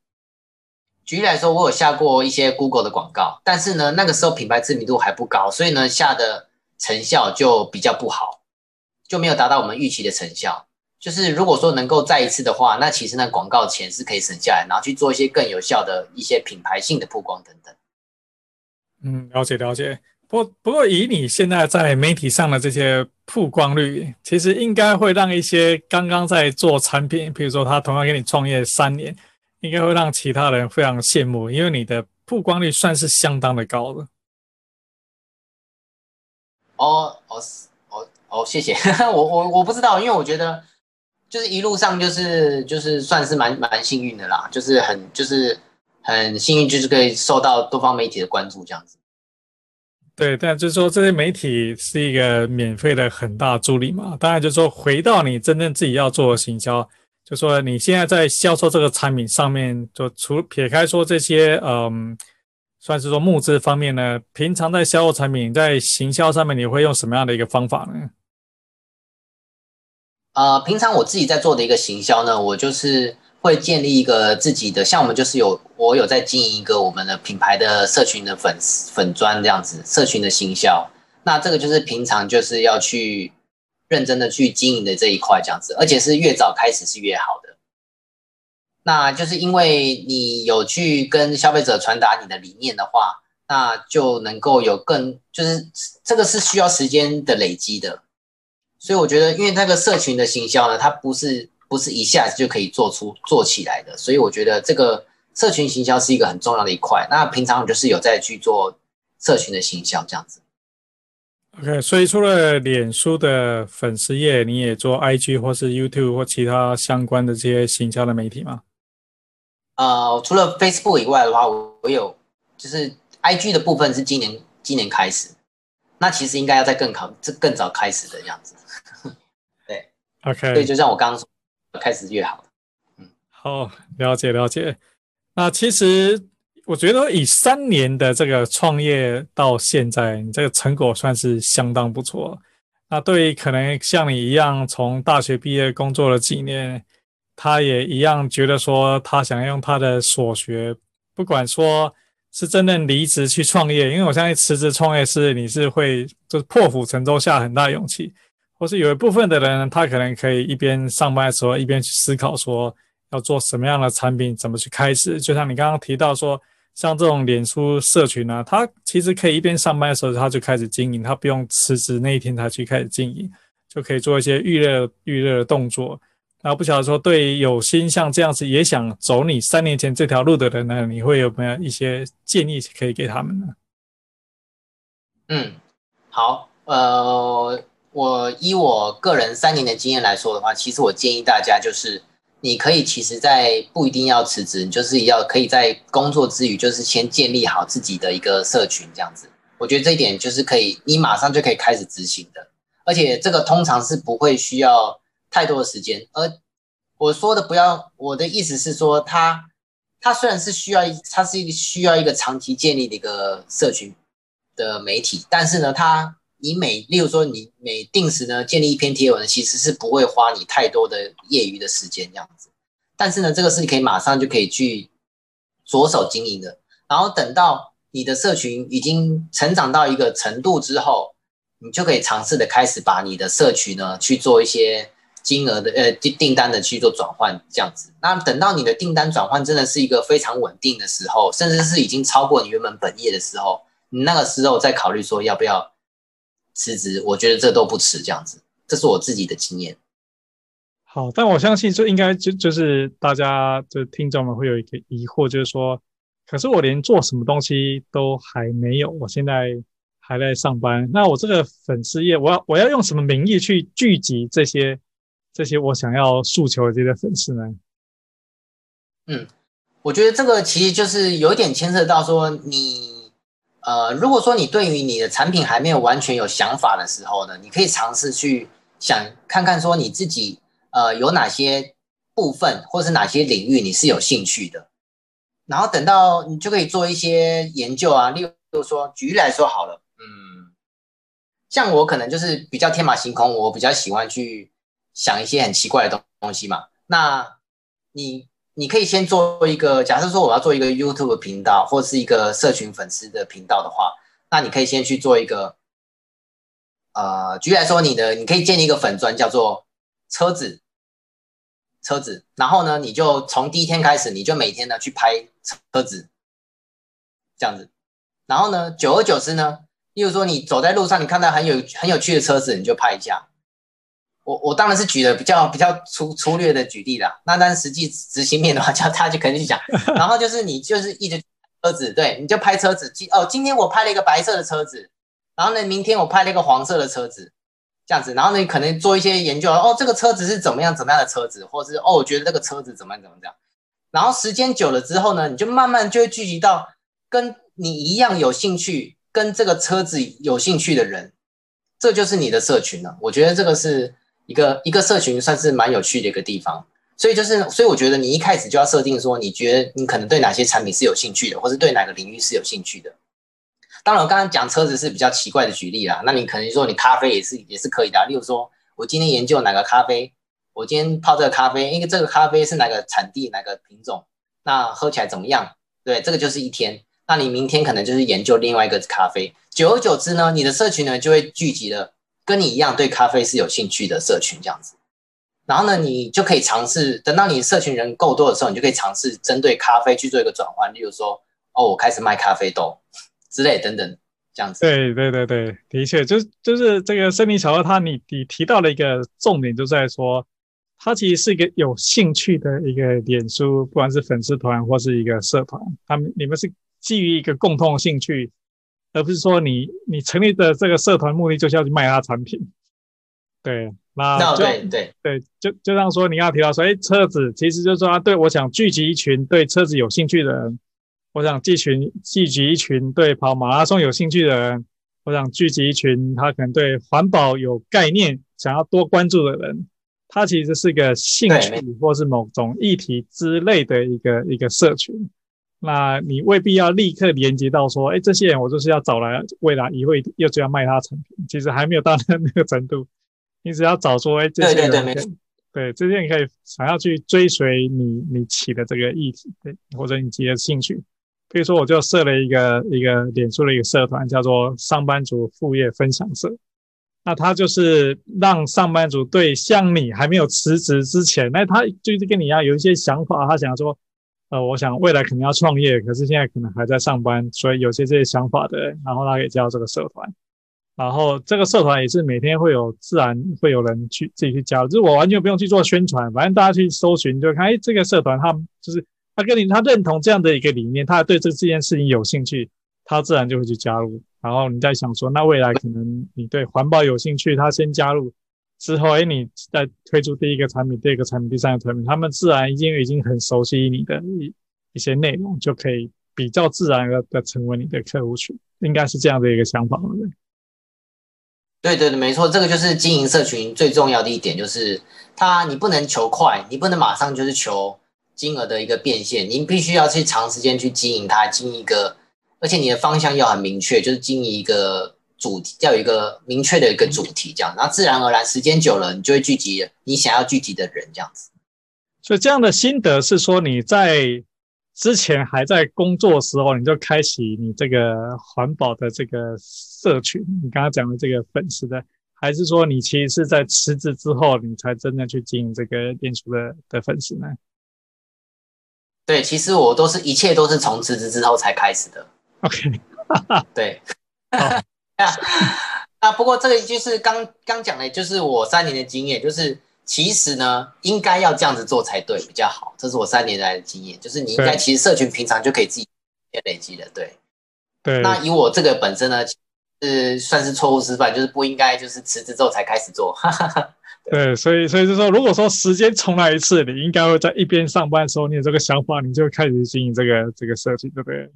举例来说，我有下过一些 Google 的广告，但是呢，那个时候品牌知名度还不高，所以呢，下的成效就比较不好，就没有达到我们预期的成效。就是如果说能够再一次的话，那其实那广告钱是可以省下来，然后去做一些更有效的一些品牌性的曝光等等。嗯，了解了解。不不过，以你现在在媒体上的这些曝光率，其实应该会让一些刚刚在做产品，比如说他同样给你创业三年，应该会让其他人非常羡慕，因为你的曝光率算是相当的高的。哦哦哦哦，谢谢。我我我不知道，因为我觉得。就是一路上就是就是算是蛮蛮幸运的啦，就是很就是很幸运，就是可以受到多方媒体的关注这样子。对，但就是说这些媒体是一个免费的很大助力嘛。当然就是说回到你真正自己要做的行销，就说你现在在销售这个产品上面，就除撇开说这些嗯，算是说募资方面呢，平常在销售产品在行销上面，你会用什么样的一个方法呢？呃，平常我自己在做的一个行销呢，我就是会建立一个自己的，像我们就是有我有在经营一个我们的品牌的社群的粉粉专这样子，社群的行销。那这个就是平常就是要去认真的去经营的这一块这样子，而且是越早开始是越好的。那就是因为你有去跟消费者传达你的理念的话，那就能够有更就是这个是需要时间的累积的。所以我觉得，因为那个社群的行销呢，它不是不是一下子就可以做出做起来的，所以我觉得这个社群行销是一个很重要的一块。那平常我就是有在去做社群的行销这样子。OK，所以除了脸书的粉丝页，你也做 IG 或是 YouTube 或其他相关的这些行销的媒体吗？呃，除了 Facebook 以外的话，我我有就是 IG 的部分是今年今年开始。那其实应该要在更考这更早开始的样子。对，OK，对，就像我刚刚说，开始越好。嗯，好，了解了解。那其实我觉得以三年的这个创业到现在，你这个成果算是相当不错。那对于可能像你一样从大学毕业工作了几年，他也一样觉得说他想用他的所学，不管说。是真正离职去创业，因为我相信辞职创业是你是会就是破釜沉舟下很大勇气，或是有一部分的人他可能可以一边上班的时候一边去思考说要做什么样的产品，怎么去开始。就像你刚刚提到说，像这种脸书社群呢，他其实可以一边上班的时候他就开始经营，他不用辞职那一天才去开始经营，就可以做一些预热预热的动作。然后不晓得说，对于有心像这样子也想走你三年前这条路的人呢，你会有没有一些建议可以给他们呢？嗯，好，呃，我以我个人三年的经验来说的话，其实我建议大家就是你可以其实，在不一定要辞职，你就是要可以在工作之余，就是先建立好自己的一个社群，这样子。我觉得这一点就是可以，你马上就可以开始执行的，而且这个通常是不会需要太多的时间。而我说的不要，我的意思是说，它它虽然是需要，它是一个需要一个长期建立的一个社群的媒体，但是呢，它你每，例如说你每定时呢建立一篇贴文，其实是不会花你太多的业余的时间这样子。但是呢，这个是可以马上就可以去着手经营的。然后等到你的社群已经成长到一个程度之后，你就可以尝试的开始把你的社群呢去做一些。金额的呃订订单的去做转换这样子，那等到你的订单转换真的是一个非常稳定的时候，甚至是已经超过你原本本业的时候，你那个时候再考虑说要不要辞职，我觉得这都不迟。这样子，这是我自己的经验。好，但我相信这应该就就是大家就听众们会有一个疑惑，就是说，可是我连做什么东西都还没有，我现在还在上班，那我这个粉丝业，我要我要用什么名义去聚集这些？这些我想要诉求的这些粉丝呢？嗯，我觉得这个其实就是有点牵涉到说你，呃，如果说你对于你的产品还没有完全有想法的时候呢，你可以尝试去想看看说你自己呃有哪些部分或是哪些领域你是有兴趣的，然后等到你就可以做一些研究啊，例如说举例来说好了，嗯，像我可能就是比较天马行空，我比较喜欢去。想一些很奇怪的东东西嘛？那你你可以先做一个，假设说我要做一个 YouTube 频道或是一个社群粉丝的频道的话，那你可以先去做一个，呃，举例来说，你的你可以建立一个粉专叫做车子车子，然后呢，你就从第一天开始，你就每天呢去拍车子，这样子，然后呢，久而久之呢，例如说你走在路上，你看到很有很有趣的车子，你就拍一下。我我当然是举了比较比较粗粗略的举例啦，那但实际执行面的话，叫他就肯定讲，然后就是你就是一直车子，对，你就拍车子，今哦今天我拍了一个白色的车子，然后呢明天我拍了一个黄色的车子，这样子，然后呢可能做一些研究，哦这个车子是怎么样怎么样的车子，或者是哦我觉得这个车子怎么样怎么样，然后时间久了之后呢，你就慢慢就会聚集到跟你一样有兴趣，跟这个车子有兴趣的人，这就是你的社群了。我觉得这个是。一个一个社群算是蛮有趣的一个地方，所以就是，所以我觉得你一开始就要设定说，你觉得你可能对哪些产品是有兴趣的，或是对哪个领域是有兴趣的。当然，我刚刚讲车子是比较奇怪的举例啦，那你可能说你咖啡也是也是可以的。例如说，我今天研究哪个咖啡，我今天泡这个咖啡，因为这个咖啡是哪个产地、哪个品种，那喝起来怎么样？对，这个就是一天。那你明天可能就是研究另外一个咖啡，久而久之呢，你的社群呢就会聚集了。跟你一样对咖啡是有兴趣的社群这样子，然后呢，你就可以尝试，等到你社群人够多的时候，你就可以尝试针对咖啡去做一个转换，例如说，哦，我开始卖咖啡豆之类等等这样子。对对对对，的确，就是就是这个森林小哥他你你提到了一个重点，就在说，他其实是一个有兴趣的一个脸书，不管是粉丝团或是一个社团，他们你们是基于一个共同兴趣。而不是说你你成立的这个社团目的就是要去卖他产品，对，那就 no, 对对。对，就就像说你刚刚提到说，哎，车子其实就是说，对，我想聚集一群对车子有兴趣的人，我想聚群聚集一群对跑马拉松有兴趣的人，我想聚集一群他可能对环保有概念、想要多关注的人，它其实是一个兴趣或是某种议题之类的一个一个社群。那你未必要立刻连接到说，哎，这些人我就是要找来，未来也会又就要卖他产品，其实还没有到那 那个程度。你只要找说，哎，这些人对，对，对，对这些人可以想要去追随你你起的这个议题，对，或者你自己的兴趣。比如说，我就设了一个一个脸书的一个社团，叫做“上班族副业分享社”。那他就是让上班族对像你还没有辞职之前，那他就是跟你一样有一些想法，他想说。呃，我想未来可能要创业，可是现在可能还在上班，所以有些这些想法的，然后他可以加入这个社团，然后这个社团也是每天会有自然会有人去自己去加入，就是我完全不用去做宣传，反正大家去搜寻就看，哎，这个社团他就是他跟你他认同这样的一个理念，他对这这件事情有兴趣，他自然就会去加入。然后你在想说，那未来可能你对环保有兴趣，他先加入，之后，哎，你再推出第一个产品、第二个产品、第三个产品，他们自然已经已经很熟悉你的一一些内容，就可以比较自然的成为你的客户群，应该是这样的一个想法，对对？对对对，没错，这个就是经营社群最重要的一点，就是它你不能求快，你不能马上就是求金额的一个变现，你必须要去长时间去经营它，经营一个，而且你的方向要很明确，就是经营一个。主题要有一个明确的一个主题，这样，然后自然而然时间久了，你就会聚集你想要聚集的人，这样子。所以这样的心得是说，你在之前还在工作的时候，你就开启你这个环保的这个社群，你刚刚讲的这个粉丝的，还是说你其实是在辞职之后，你才真正去经营这个脸书的的粉丝呢？对，其实我都是一切都是从辞职之后才开始的。OK，对。啊，不过这个就是刚刚讲的，就是我三年的经验，就是其实呢，应该要这样子做才对，比较好。这是我三年来的经验，就是你应该其实社群平常就可以自己累积的，对。对。那以我这个本身呢，是算是错误示范，就是不应该就是辞职之后才开始做。对，对，所以所以就说，如果说时间重来一次，你应该会在一边上班的时候，你有这个想法，你就开始经营这个这个社群，对不对？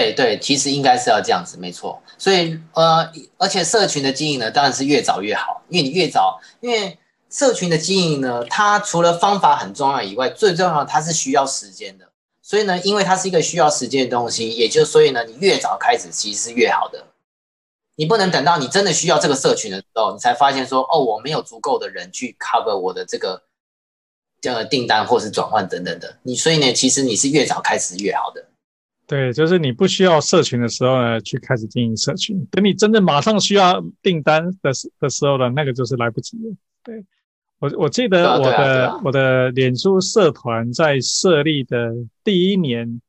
对对，其实应该是要这样子，没错。所以呃，而且社群的经营呢，当然是越早越好，因为你越早，因为社群的经营呢，它除了方法很重要以外，最重要它是需要时间的。所以呢，因为它是一个需要时间的东西，也就所以呢，你越早开始其实是越好的。你不能等到你真的需要这个社群的时候，你才发现说，哦，我没有足够的人去 cover 我的这个这个订单或是转换等等的。你所以呢，其实你是越早开始越好的。对，就是你不需要社群的时候呢，去开始经营社群。等你真正马上需要订单的时的时候呢，那个就是来不及了。对，我我记得我的、啊啊啊、我的脸书社团在设立的第一年，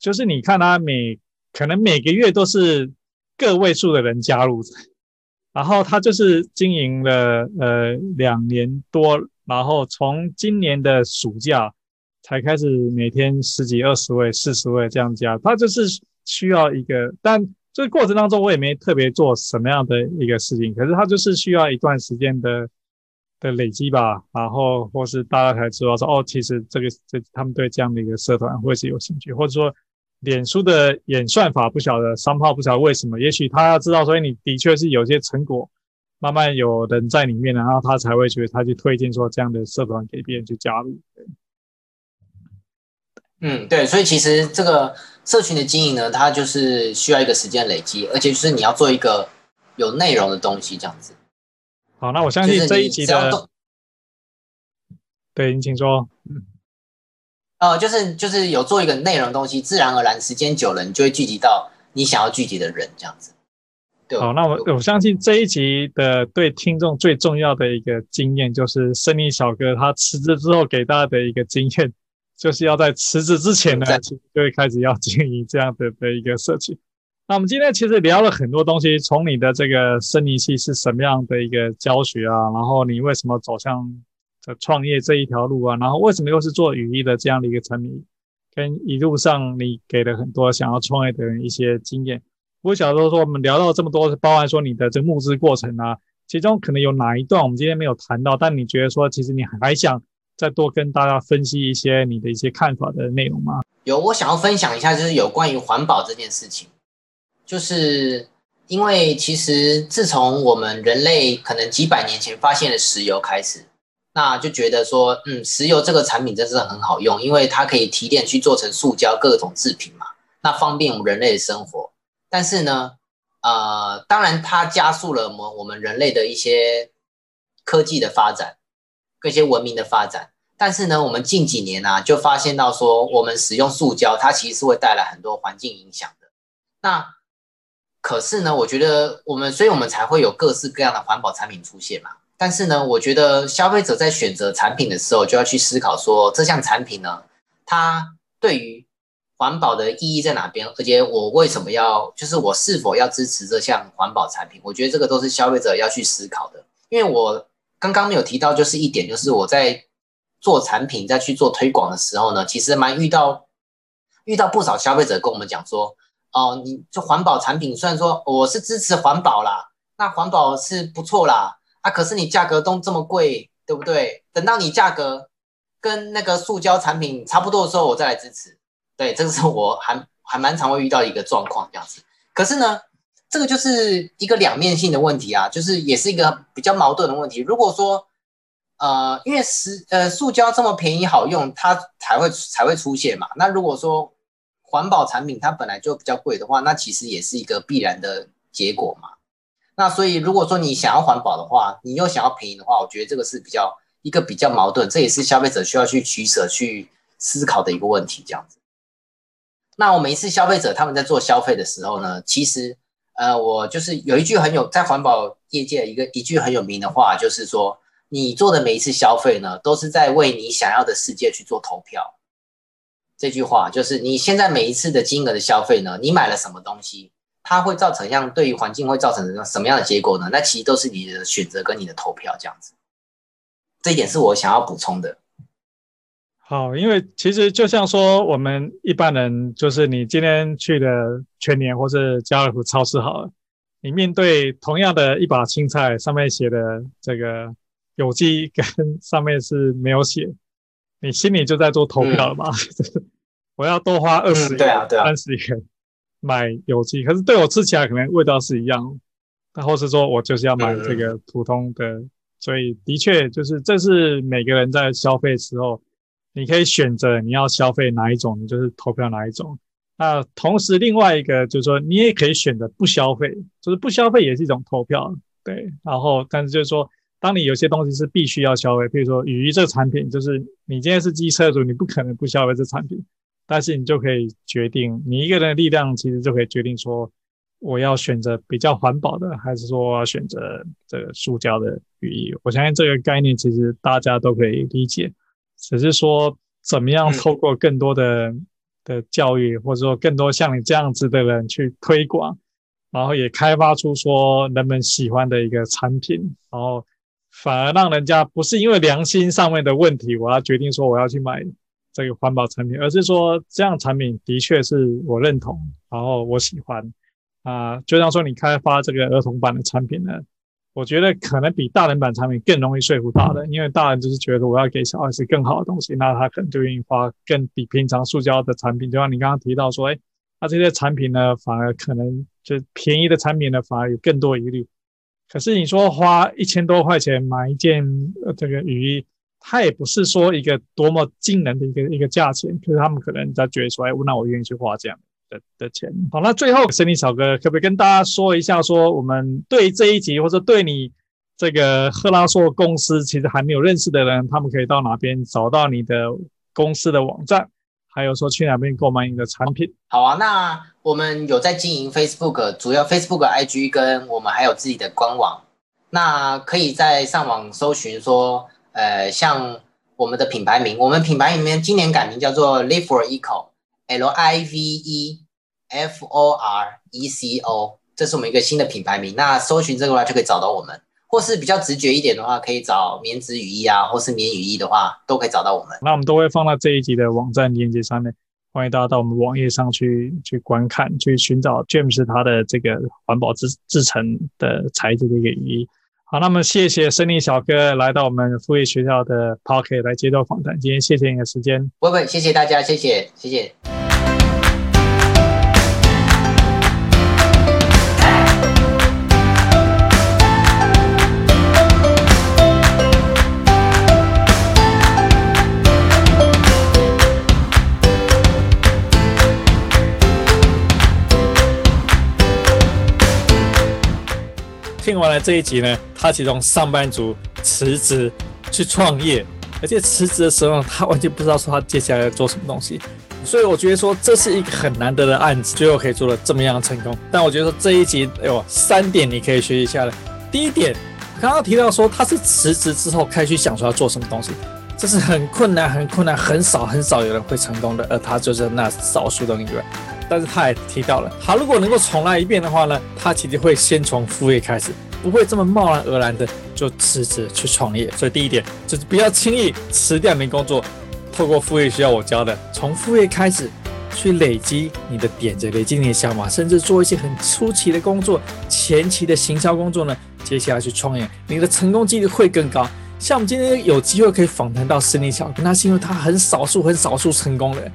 就是你看它每可能每个月都是个位数的人加入，然后他就是经营了呃两年多，然后从今年的暑假。才开始每天十几、二十位、四十位这样加，他就是需要一个，但这个过程当中我也没特别做什么样的一个事情，可是他就是需要一段时间的的累积吧，然后或是大家才知道说，哦，其实这个这他们对这样的一个社团会是有兴趣，或者说脸书的演算法不晓得，商号不晓得为什么，也许他要知道所以，你的确是有些成果，慢慢有人在里面，然后他才会觉得他去推荐说这样的社团给别人去加入。对嗯，对，所以其实这个社群的经营呢，它就是需要一个时间累积，而且就是你要做一个有内容的东西，这样子。好，那我相信这一集的，对，你请说。嗯，呃，就是就是有做一个内容的东西，自然而然时间久了，你就会聚集到你想要聚集的人，这样子。对。好，那我我相信这一集的对听众最重要的一个经验，就是森林小哥他辞职之后给大家的一个经验。就是要在辞职之前呢，就会开始要经营这样的的一个社群。那我们今天其实聊了很多东西，从你的这个森林系是什么样的一个教学啊，然后你为什么走向这创业这一条路啊，然后为什么又是做雨衣的这样的一个产品，跟一路上你给了很多想要创业的人一些经验。我想说说我们聊到这么多，包含说你的这个募资过程啊，其中可能有哪一段我们今天没有谈到，但你觉得说其实你还想。再多跟大家分析一些你的一些看法的内容吗？有，我想要分享一下，就是有关于环保这件事情。就是因为其实自从我们人类可能几百年前发现了石油开始，那就觉得说，嗯，石油这个产品真是很好用，因为它可以提炼去做成塑胶各种制品嘛，那方便我们人类的生活。但是呢，呃，当然它加速了我们我们人类的一些科技的发展。一些文明的发展，但是呢，我们近几年呢、就发现到说，我们使用塑胶，它其实是会带来很多环境影响的。那可是呢，我觉得我们，所以我们才会有各式各样的环保产品出现嘛。但是呢，我觉得消费者在选择产品的时候，就要去思考说，这项产品呢，它对于环保的意义在哪边？而且我为什么要，就是我是否要支持这项环保产品？我觉得这个都是消费者要去思考的，因为我。刚刚没有提到，就是一点，就是我在做产品、在去做推广的时候呢，其实蛮遇到遇到不少消费者跟我们讲说，哦，你做环保产品，虽然说我是支持环保啦，那环保是不错啦，啊，可是你价格都这么贵，对不对？等到你价格跟那个塑胶产品差不多的时候，我再来支持。对，这个是我还还蛮常会遇到一个状况这样子。可是呢，这个就是一个两面性的问题啊，就是也是一个比较矛盾的问题。如果说呃，因为是呃塑胶这么便宜好用，它才会才会出现嘛。那如果说环保产品它本来就比较贵的话，那其实也是一个必然的结果嘛。那所以如果说你想要环保的话，你又想要便宜的话，我觉得这个是比较一个比较矛盾，这也是消费者需要去取舍、去思考的一个问题。这样子。那我每一次消费者他们在做消费的时候呢，其实呃，我就是有一句很有在环保业界一个一句很有名的话，就是说。你做的每一次消费呢，都是在为你想要的世界去做投票。这句话就是你现在每一次的金额的消费呢，你买了什么东西，它会造成像对于环境会造成什么样的结果呢？那其实都是你的选择跟你的投票这样子。这一点是我想要补充的。好，因为其实就像说我们一般人，就是你今天去的全年或是家乐福超市好了，你面对同样的一把青菜，上面写的这个。有机跟上面是没有写，你心里就在做投票了嘛？嗯、我要多花二十元、三十元买有机，可是对我吃起来可能味道是一样，那或是说我就是要买这个普通的，嗯、所以的确就是这是每个人在消费时候，你可以选择你要消费哪一种，你就是投票哪一种。那同时另外一个就是说，你也可以选择不消费，就是不消费也是一种投票，对。然后但是就是说。当你有些东西是必须要消费，比如说雨衣这个产品，就是你今天是机车主，你不可能不消费这产品，但是你就可以决定，你一个人的力量其实就可以决定说，我要选择比较环保的，还是说我要选择这个塑胶的雨衣。我相信这个概念其实大家都可以理解，只是说怎么样透过更多的的教育，或者说更多像你这样子的人去推广，然后也开发出说人们喜欢的一个产品，然后。反而让人家不是因为良心上面的问题，我要决定说我要去买这个环保产品，而是说这样产品的确是我认同，然后我喜欢啊。就像说你开发这个儿童版的产品呢，我觉得可能比大人版产品更容易说服大人，因为大人就是觉得我要给小孩子更好的东西，那他可能就愿意花更比平常塑胶的产品，就像你刚刚提到说，哎，那这些产品呢，反而可能就便宜的产品呢，反而有更多疑虑。可是你说花一千多块钱买一件呃这个雨衣，它也不是说一个多么惊人的一个一个价钱，可是他们可能在觉得说，哎，那我愿意去花这样的的钱。好，那最后森林小哥可不可以跟大家说一下，说我们对这一集或者对你这个赫拉硕公司其实还没有认识的人，他们可以到哪边找到你的公司的网站？还有说去哪边购买你的产品？好啊，那我们有在经营 Facebook，主要 Facebook、IG 跟我们还有自己的官网。那可以在上网搜寻说，呃，像我们的品牌名，我们品牌里面今年改名叫做 Live for Eco，L I V E F O R E C O，这是我们一个新的品牌名。那搜寻这个话就可以找到我们。或是比较直觉一点的话，可以找棉质雨衣啊，或是棉雨衣的话，都可以找到我们。那我们都会放到这一集的网站链接上面，欢迎大家到我们网页上去去观看，去寻找 James 他的这个环保制制成的材质的一个雨衣。好，那么谢谢森林小哥来到我们副业学校的 Podcast 来接受访谈。今天谢谢你的时间，不不，谢谢大家，谢谢，谢谢。听完了这一集呢，他其中上班族辞职去创业，而且辞职的时候他完全不知道说他接下来要做什么东西，所以我觉得说这是一个很难得的案子，最后可以做得这么样成功。但我觉得说这一集有三点你可以学一下的。第一点，刚刚提到说他是辞职之后开始想说要做什么东西，这是很困难、很困难、很少很少有人会成功的，而他就是那少数的一个。但是他也提到了，他如果能够重来一遍的话呢，他其实会先从副业开始，不会这么贸然而然的就辞职去创业。所以第一点就是不要轻易辞掉你工作，透过副业需要我教的，从副业开始去累积你的点子，累积你的想法，甚至做一些很出奇的工作，前期的行销工作呢，接下来去创业，你的成功几率会更高。像我们今天有机会可以访谈到森林小哥，那是因为他很少数、很少数成功的人，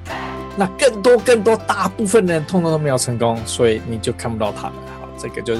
那更多、更多大部分的人通通都没有成功，所以你就看不到他们。好，这个就是